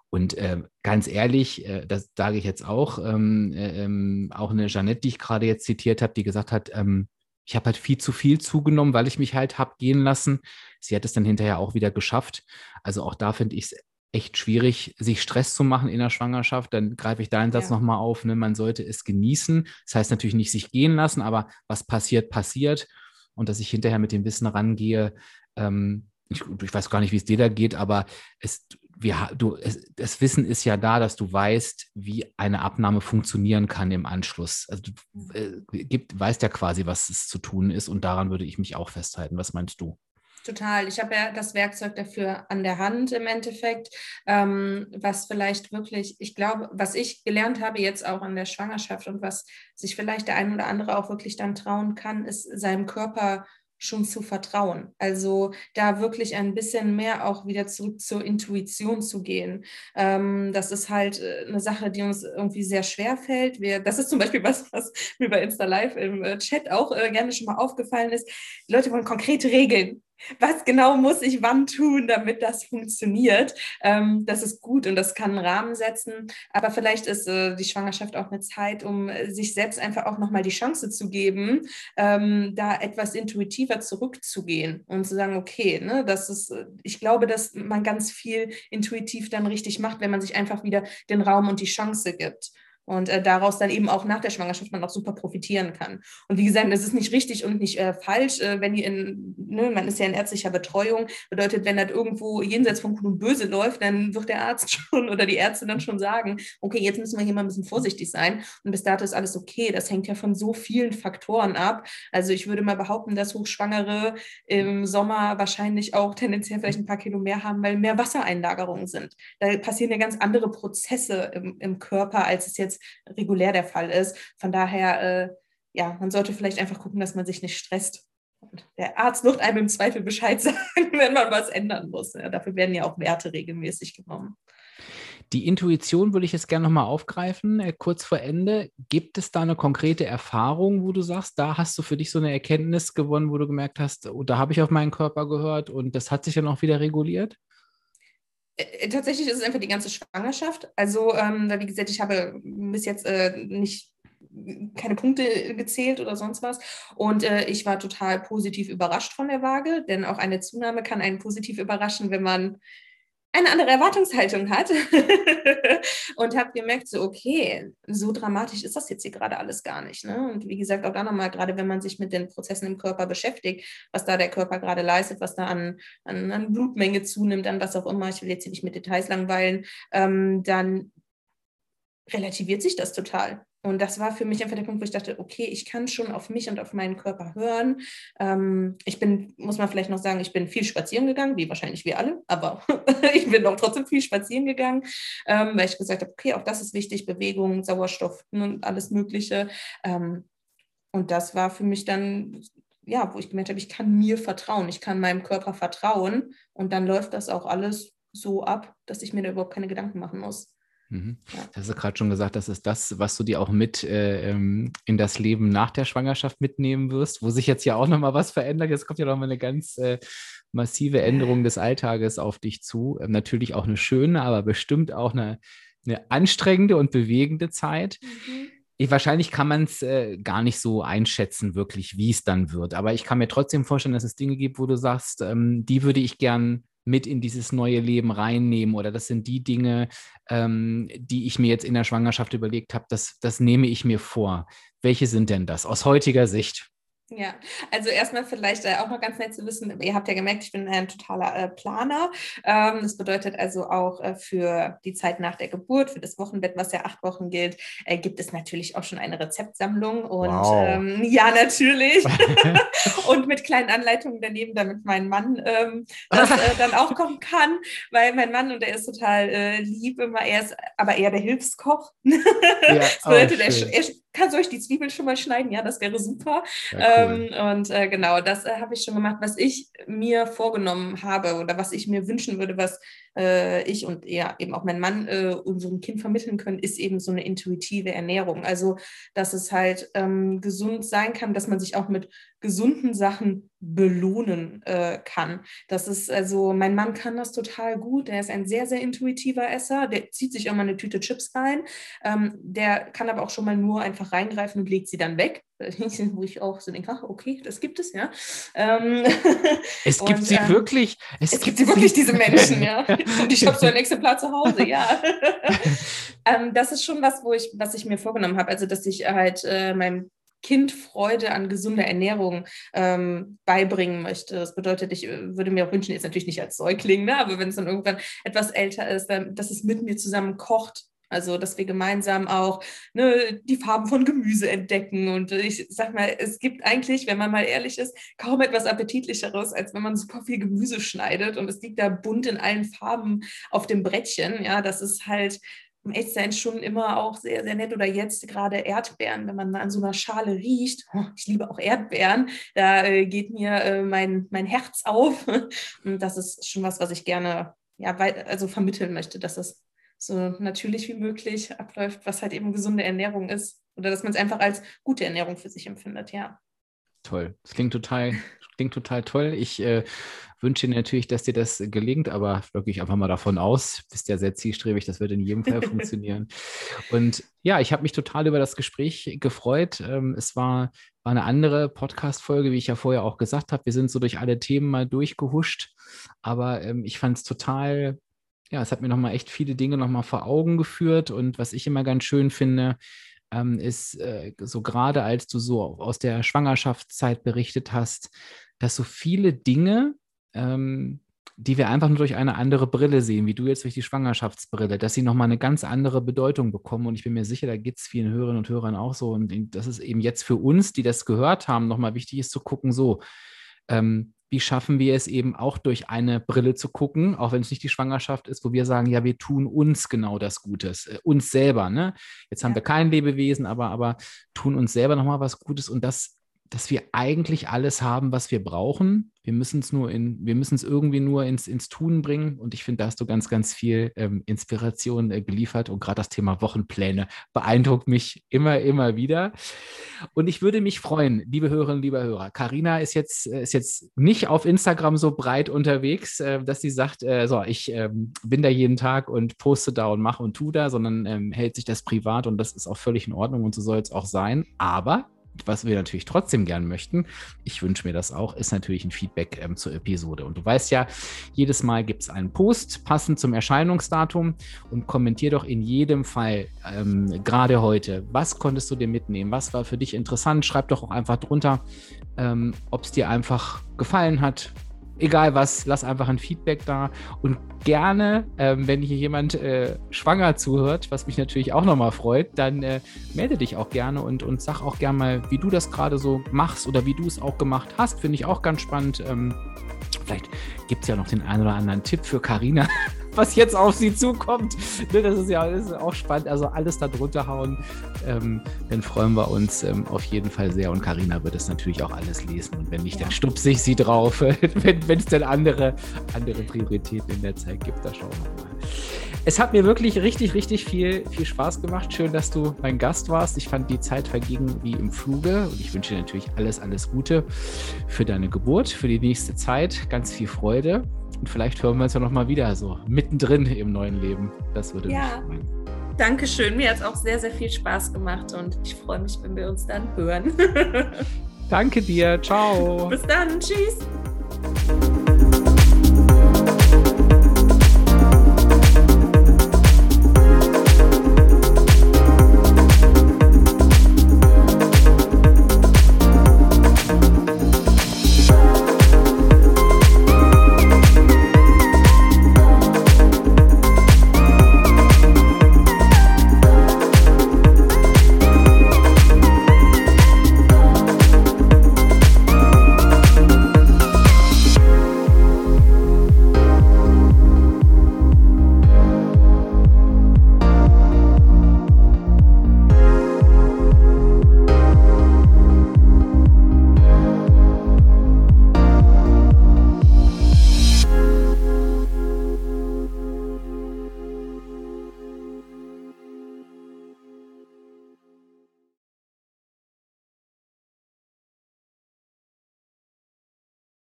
Und äh, ganz ehrlich, äh, das sage ich jetzt auch, ähm, äh, ähm, auch eine Jeanette, die ich gerade jetzt zitiert habe, die gesagt hat, ähm, ich habe halt viel zu viel zugenommen, weil ich mich halt habe gehen lassen. Sie hat es dann hinterher auch wieder geschafft. Also auch da finde ich es echt schwierig, sich Stress zu machen in der Schwangerschaft. Dann greife ich deinen Satz ja. nochmal auf. Ne? Man sollte es genießen. Das heißt natürlich nicht sich gehen lassen, aber was passiert, passiert. Und dass ich hinterher mit dem Wissen rangehe, ähm, ich, ich, weiß gar nicht, wie es dir da geht, aber es, wir, du, es, das Wissen ist ja da, dass du weißt, wie eine Abnahme funktionieren kann im Anschluss. Also du mhm. äh, gibt, weißt ja quasi, was es zu tun ist und daran würde ich mich auch festhalten. Was meinst du?
Total. Ich habe ja das Werkzeug dafür an der Hand im Endeffekt, ähm, was vielleicht wirklich, ich glaube, was ich gelernt habe jetzt auch in der Schwangerschaft und was sich vielleicht der ein oder andere auch wirklich dann trauen kann, ist seinem Körper schon zu vertrauen. Also da wirklich ein bisschen mehr auch wieder zurück zur Intuition zu gehen. Ähm, das ist halt äh, eine Sache, die uns irgendwie sehr schwer fällt. Wir, das ist zum Beispiel was, was mir bei Insta Live im äh, Chat auch äh, gerne schon mal aufgefallen ist. Die Leute wollen konkrete Regeln was genau muss ich wann tun, damit das funktioniert. Ähm, das ist gut und das kann einen Rahmen setzen. Aber vielleicht ist äh, die Schwangerschaft auch eine Zeit, um sich selbst einfach auch nochmal die Chance zu geben, ähm, da etwas intuitiver zurückzugehen und zu sagen, okay, ne, das ist, äh, ich glaube, dass man ganz viel intuitiv dann richtig macht, wenn man sich einfach wieder den Raum und die Chance gibt und äh, daraus dann eben auch nach der Schwangerschaft man auch super profitieren kann. Und wie gesagt, es ist nicht richtig und nicht äh, falsch, äh, wenn die in, ne, man ist ja in ärztlicher Betreuung, bedeutet, wenn das irgendwo jenseits von Gut und Böse läuft, dann wird der Arzt schon oder die Ärzte dann schon sagen, okay, jetzt müssen wir hier mal ein bisschen vorsichtig sein und bis dato ist alles okay. Das hängt ja von so vielen Faktoren ab. Also ich würde mal behaupten, dass Hochschwangere im Sommer wahrscheinlich auch tendenziell vielleicht ein paar Kilo mehr haben, weil mehr Wassereinlagerungen sind. Da passieren ja ganz andere Prozesse im, im Körper, als es jetzt regulär der Fall ist. Von daher, äh, ja, man sollte vielleicht einfach gucken, dass man sich nicht stresst. Und der Arzt wird einem im Zweifel Bescheid sagen, wenn man was ändern muss. Ja, dafür werden ja auch Werte regelmäßig genommen.
Die Intuition würde ich jetzt gerne nochmal aufgreifen, äh, kurz vor Ende. Gibt es da eine konkrete Erfahrung, wo du sagst, da hast du für dich so eine Erkenntnis gewonnen, wo du gemerkt hast, oh, da habe ich auf meinen Körper gehört und das hat sich ja noch wieder reguliert?
Äh, tatsächlich ist es einfach die ganze Schwangerschaft. Also, ähm, wie gesagt, ich habe bis jetzt äh, nicht keine Punkte gezählt oder sonst was. Und äh, ich war total positiv überrascht von der Waage, denn auch eine Zunahme kann einen positiv überraschen, wenn man eine andere Erwartungshaltung hat und habe gemerkt, so okay, so dramatisch ist das jetzt hier gerade alles gar nicht. Ne? Und wie gesagt, auch da nochmal, gerade wenn man sich mit den Prozessen im Körper beschäftigt, was da der Körper gerade leistet, was da an, an, an, Blutmenge zunimmt, an was auch immer, ich will jetzt hier nicht mit Details langweilen, ähm, dann relativiert sich das total. Und das war für mich einfach der Punkt, wo ich dachte, okay, ich kann schon auf mich und auf meinen Körper hören. Ähm, ich bin, muss man vielleicht noch sagen, ich bin viel spazieren gegangen, wie wahrscheinlich wir alle, aber ich bin auch trotzdem viel spazieren gegangen, ähm, weil ich gesagt habe, okay, auch das ist wichtig, Bewegung, Sauerstoff und ne, alles Mögliche. Ähm, und das war für mich dann, ja, wo ich gemerkt habe, ich kann mir vertrauen, ich kann meinem Körper vertrauen und dann läuft das auch alles so ab, dass ich mir da überhaupt keine Gedanken machen muss.
Mhm. Ja. Das hast du gerade schon gesagt, das ist das, was du dir auch mit äh, ähm, in das Leben nach der Schwangerschaft mitnehmen wirst, wo sich jetzt ja auch nochmal was verändert. Jetzt kommt ja nochmal eine ganz äh, massive Änderung des Alltages auf dich zu. Ähm, natürlich auch eine schöne, aber bestimmt auch eine, eine anstrengende und bewegende Zeit. Mhm. Ich, wahrscheinlich kann man es äh, gar nicht so einschätzen, wirklich, wie es dann wird. Aber ich kann mir trotzdem vorstellen, dass es Dinge gibt, wo du sagst, ähm, die würde ich gern mit in dieses neue Leben reinnehmen oder das sind die Dinge, ähm, die ich mir jetzt in der Schwangerschaft überlegt habe, das, das nehme ich mir vor. Welche sind denn das aus heutiger Sicht?
Ja, also erstmal vielleicht äh, auch noch ganz nett zu wissen, ihr habt ja gemerkt, ich bin ein totaler äh, Planer. Ähm, das bedeutet also auch äh, für die Zeit nach der Geburt, für das Wochenbett, was ja acht Wochen gilt, gibt es natürlich auch schon eine Rezeptsammlung. Und wow. ähm, ja, natürlich. und mit kleinen Anleitungen daneben, damit mein Mann ähm, das äh, dann auch kochen kann, weil mein Mann, und er ist total äh, lieb immer, er ist aber eher der Hilfskoch. ja, das bedeutet, oh, er, er kannst du euch die Zwiebeln schon mal schneiden? Ja, das wäre super. Ja, cool. ähm, und äh, genau, das äh, habe ich schon gemacht. Was ich mir vorgenommen habe oder was ich mir wünschen würde, was äh, ich und ja, eben auch mein Mann äh, unserem Kind vermitteln können, ist eben so eine intuitive Ernährung. Also, dass es halt ähm, gesund sein kann, dass man sich auch mit gesunden Sachen belohnen äh, kann. Das ist also, mein Mann kann das total gut. Der ist ein sehr, sehr intuitiver Esser. Der zieht sich auch mal eine Tüte Chips rein. Ähm, der kann aber auch schon mal nur einfach reingreifen und legt sie dann weg. Wo ich auch so denke, ach, okay, das gibt es, ja. Ähm,
es gibt und, sie ähm, wirklich.
Es, es gibt, gibt sie wirklich, diese Menschen, ja. Und ich habe so ein Exemplar zu Hause, ja. ähm, das ist schon was, wo ich, was ich mir vorgenommen habe. Also, dass ich halt äh, meinem Kind Freude an gesunder Ernährung ähm, beibringen möchte. Das bedeutet, ich äh, würde mir auch wünschen, jetzt natürlich nicht als Säugling, ne, aber wenn es dann irgendwann etwas älter ist, dann, dass es mit mir zusammen kocht. Also, dass wir gemeinsam auch ne, die Farben von Gemüse entdecken. Und ich sag mal, es gibt eigentlich, wenn man mal ehrlich ist, kaum etwas Appetitlicheres, als wenn man super viel Gemüse schneidet und es liegt da bunt in allen Farben auf dem Brettchen. Ja, das ist halt um echt sein schon immer auch sehr, sehr nett. Oder jetzt gerade Erdbeeren, wenn man an so einer Schale riecht. Oh, ich liebe auch Erdbeeren. Da äh, geht mir äh, mein, mein Herz auf. Und das ist schon was, was ich gerne ja, also vermitteln möchte, dass es so natürlich wie möglich abläuft, was halt eben gesunde Ernährung ist. Oder dass man es einfach als gute Ernährung für sich empfindet, ja.
Toll. Das klingt total, klingt total toll. Ich äh, wünsche dir natürlich, dass dir das gelingt, aber wirklich einfach mal davon aus. Bist ja sehr zielstrebig, das wird in jedem Fall funktionieren. Und ja, ich habe mich total über das Gespräch gefreut. Ähm, es war, war eine andere Podcast-Folge, wie ich ja vorher auch gesagt habe. Wir sind so durch alle Themen mal durchgehuscht, aber ähm, ich fand es total ja, es hat mir nochmal echt viele Dinge nochmal vor Augen geführt. Und was ich immer ganz schön finde, ähm, ist äh, so gerade als du so aus der Schwangerschaftszeit berichtet hast, dass so viele Dinge, ähm, die wir einfach nur durch eine andere Brille sehen, wie du jetzt durch die Schwangerschaftsbrille, dass sie nochmal eine ganz andere Bedeutung bekommen. Und ich bin mir sicher, da geht es vielen Hörerinnen und Hörern auch so. Und das ist eben jetzt für uns, die das gehört haben, nochmal wichtig ist zu gucken, so, ähm, wie schaffen wir es eben auch durch eine Brille zu gucken, auch wenn es nicht die Schwangerschaft ist, wo wir sagen, ja, wir tun uns genau das Gutes, äh, uns selber. Ne? Jetzt haben ja. wir kein Lebewesen, aber, aber tun uns selber nochmal was Gutes und das dass wir eigentlich alles haben, was wir brauchen. Wir müssen es nur in, wir müssen es irgendwie nur ins, ins Tun bringen. Und ich finde, da hast du ganz, ganz viel ähm, Inspiration äh, geliefert. Und gerade das Thema Wochenpläne beeindruckt mich immer, immer wieder. Und ich würde mich freuen, liebe Hörerinnen, liebe Hörer. Karina ist jetzt, äh, ist jetzt nicht auf Instagram so breit unterwegs, äh, dass sie sagt, äh, so, ich ähm, bin da jeden Tag und poste da und mache und tu da, sondern ähm, hält sich das privat und das ist auch völlig in Ordnung und so soll es auch sein. Aber was wir natürlich trotzdem gern möchten, ich wünsche mir das auch, ist natürlich ein Feedback ähm, zur Episode. Und du weißt ja, jedes Mal gibt es einen Post passend zum Erscheinungsdatum. Und kommentier doch in jedem Fall, ähm, gerade heute, was konntest du dir mitnehmen, was war für dich interessant, schreib doch auch einfach drunter, ähm, ob es dir einfach gefallen hat, egal was, lass einfach ein Feedback da. Und gerne, ähm, wenn hier jemand äh, schwanger zuhört, was mich natürlich auch nochmal freut, dann äh, melde dich auch gerne und, und sag auch gerne mal, wie du das gerade so machst oder wie du es auch gemacht hast. Finde ich auch ganz spannend. Ähm, vielleicht gibt es ja noch den einen oder anderen Tipp für Karina, was jetzt auf sie zukommt. Ne, das ist ja das ist auch spannend. Also alles da drunter hauen. Ähm, dann freuen wir uns ähm, auf jeden Fall sehr. Und Karina wird es natürlich auch alles lesen. Und wenn nicht, dann stupse ich sie drauf, wenn es denn andere, andere Prioritäten in der Zeit gibt. Da schauen wir mal. Es hat mir wirklich richtig, richtig viel, viel Spaß gemacht. Schön, dass du mein Gast warst. Ich fand die Zeit verging wie im Fluge und ich wünsche dir natürlich alles, alles Gute für deine Geburt, für die nächste Zeit. Ganz viel Freude und vielleicht hören wir uns ja nochmal wieder so mittendrin im neuen Leben. Das würde ja. mich freuen.
Dankeschön. Mir hat es auch sehr, sehr viel Spaß gemacht und ich freue mich, wenn wir uns dann hören.
Danke dir. Ciao.
Bis dann. Tschüss.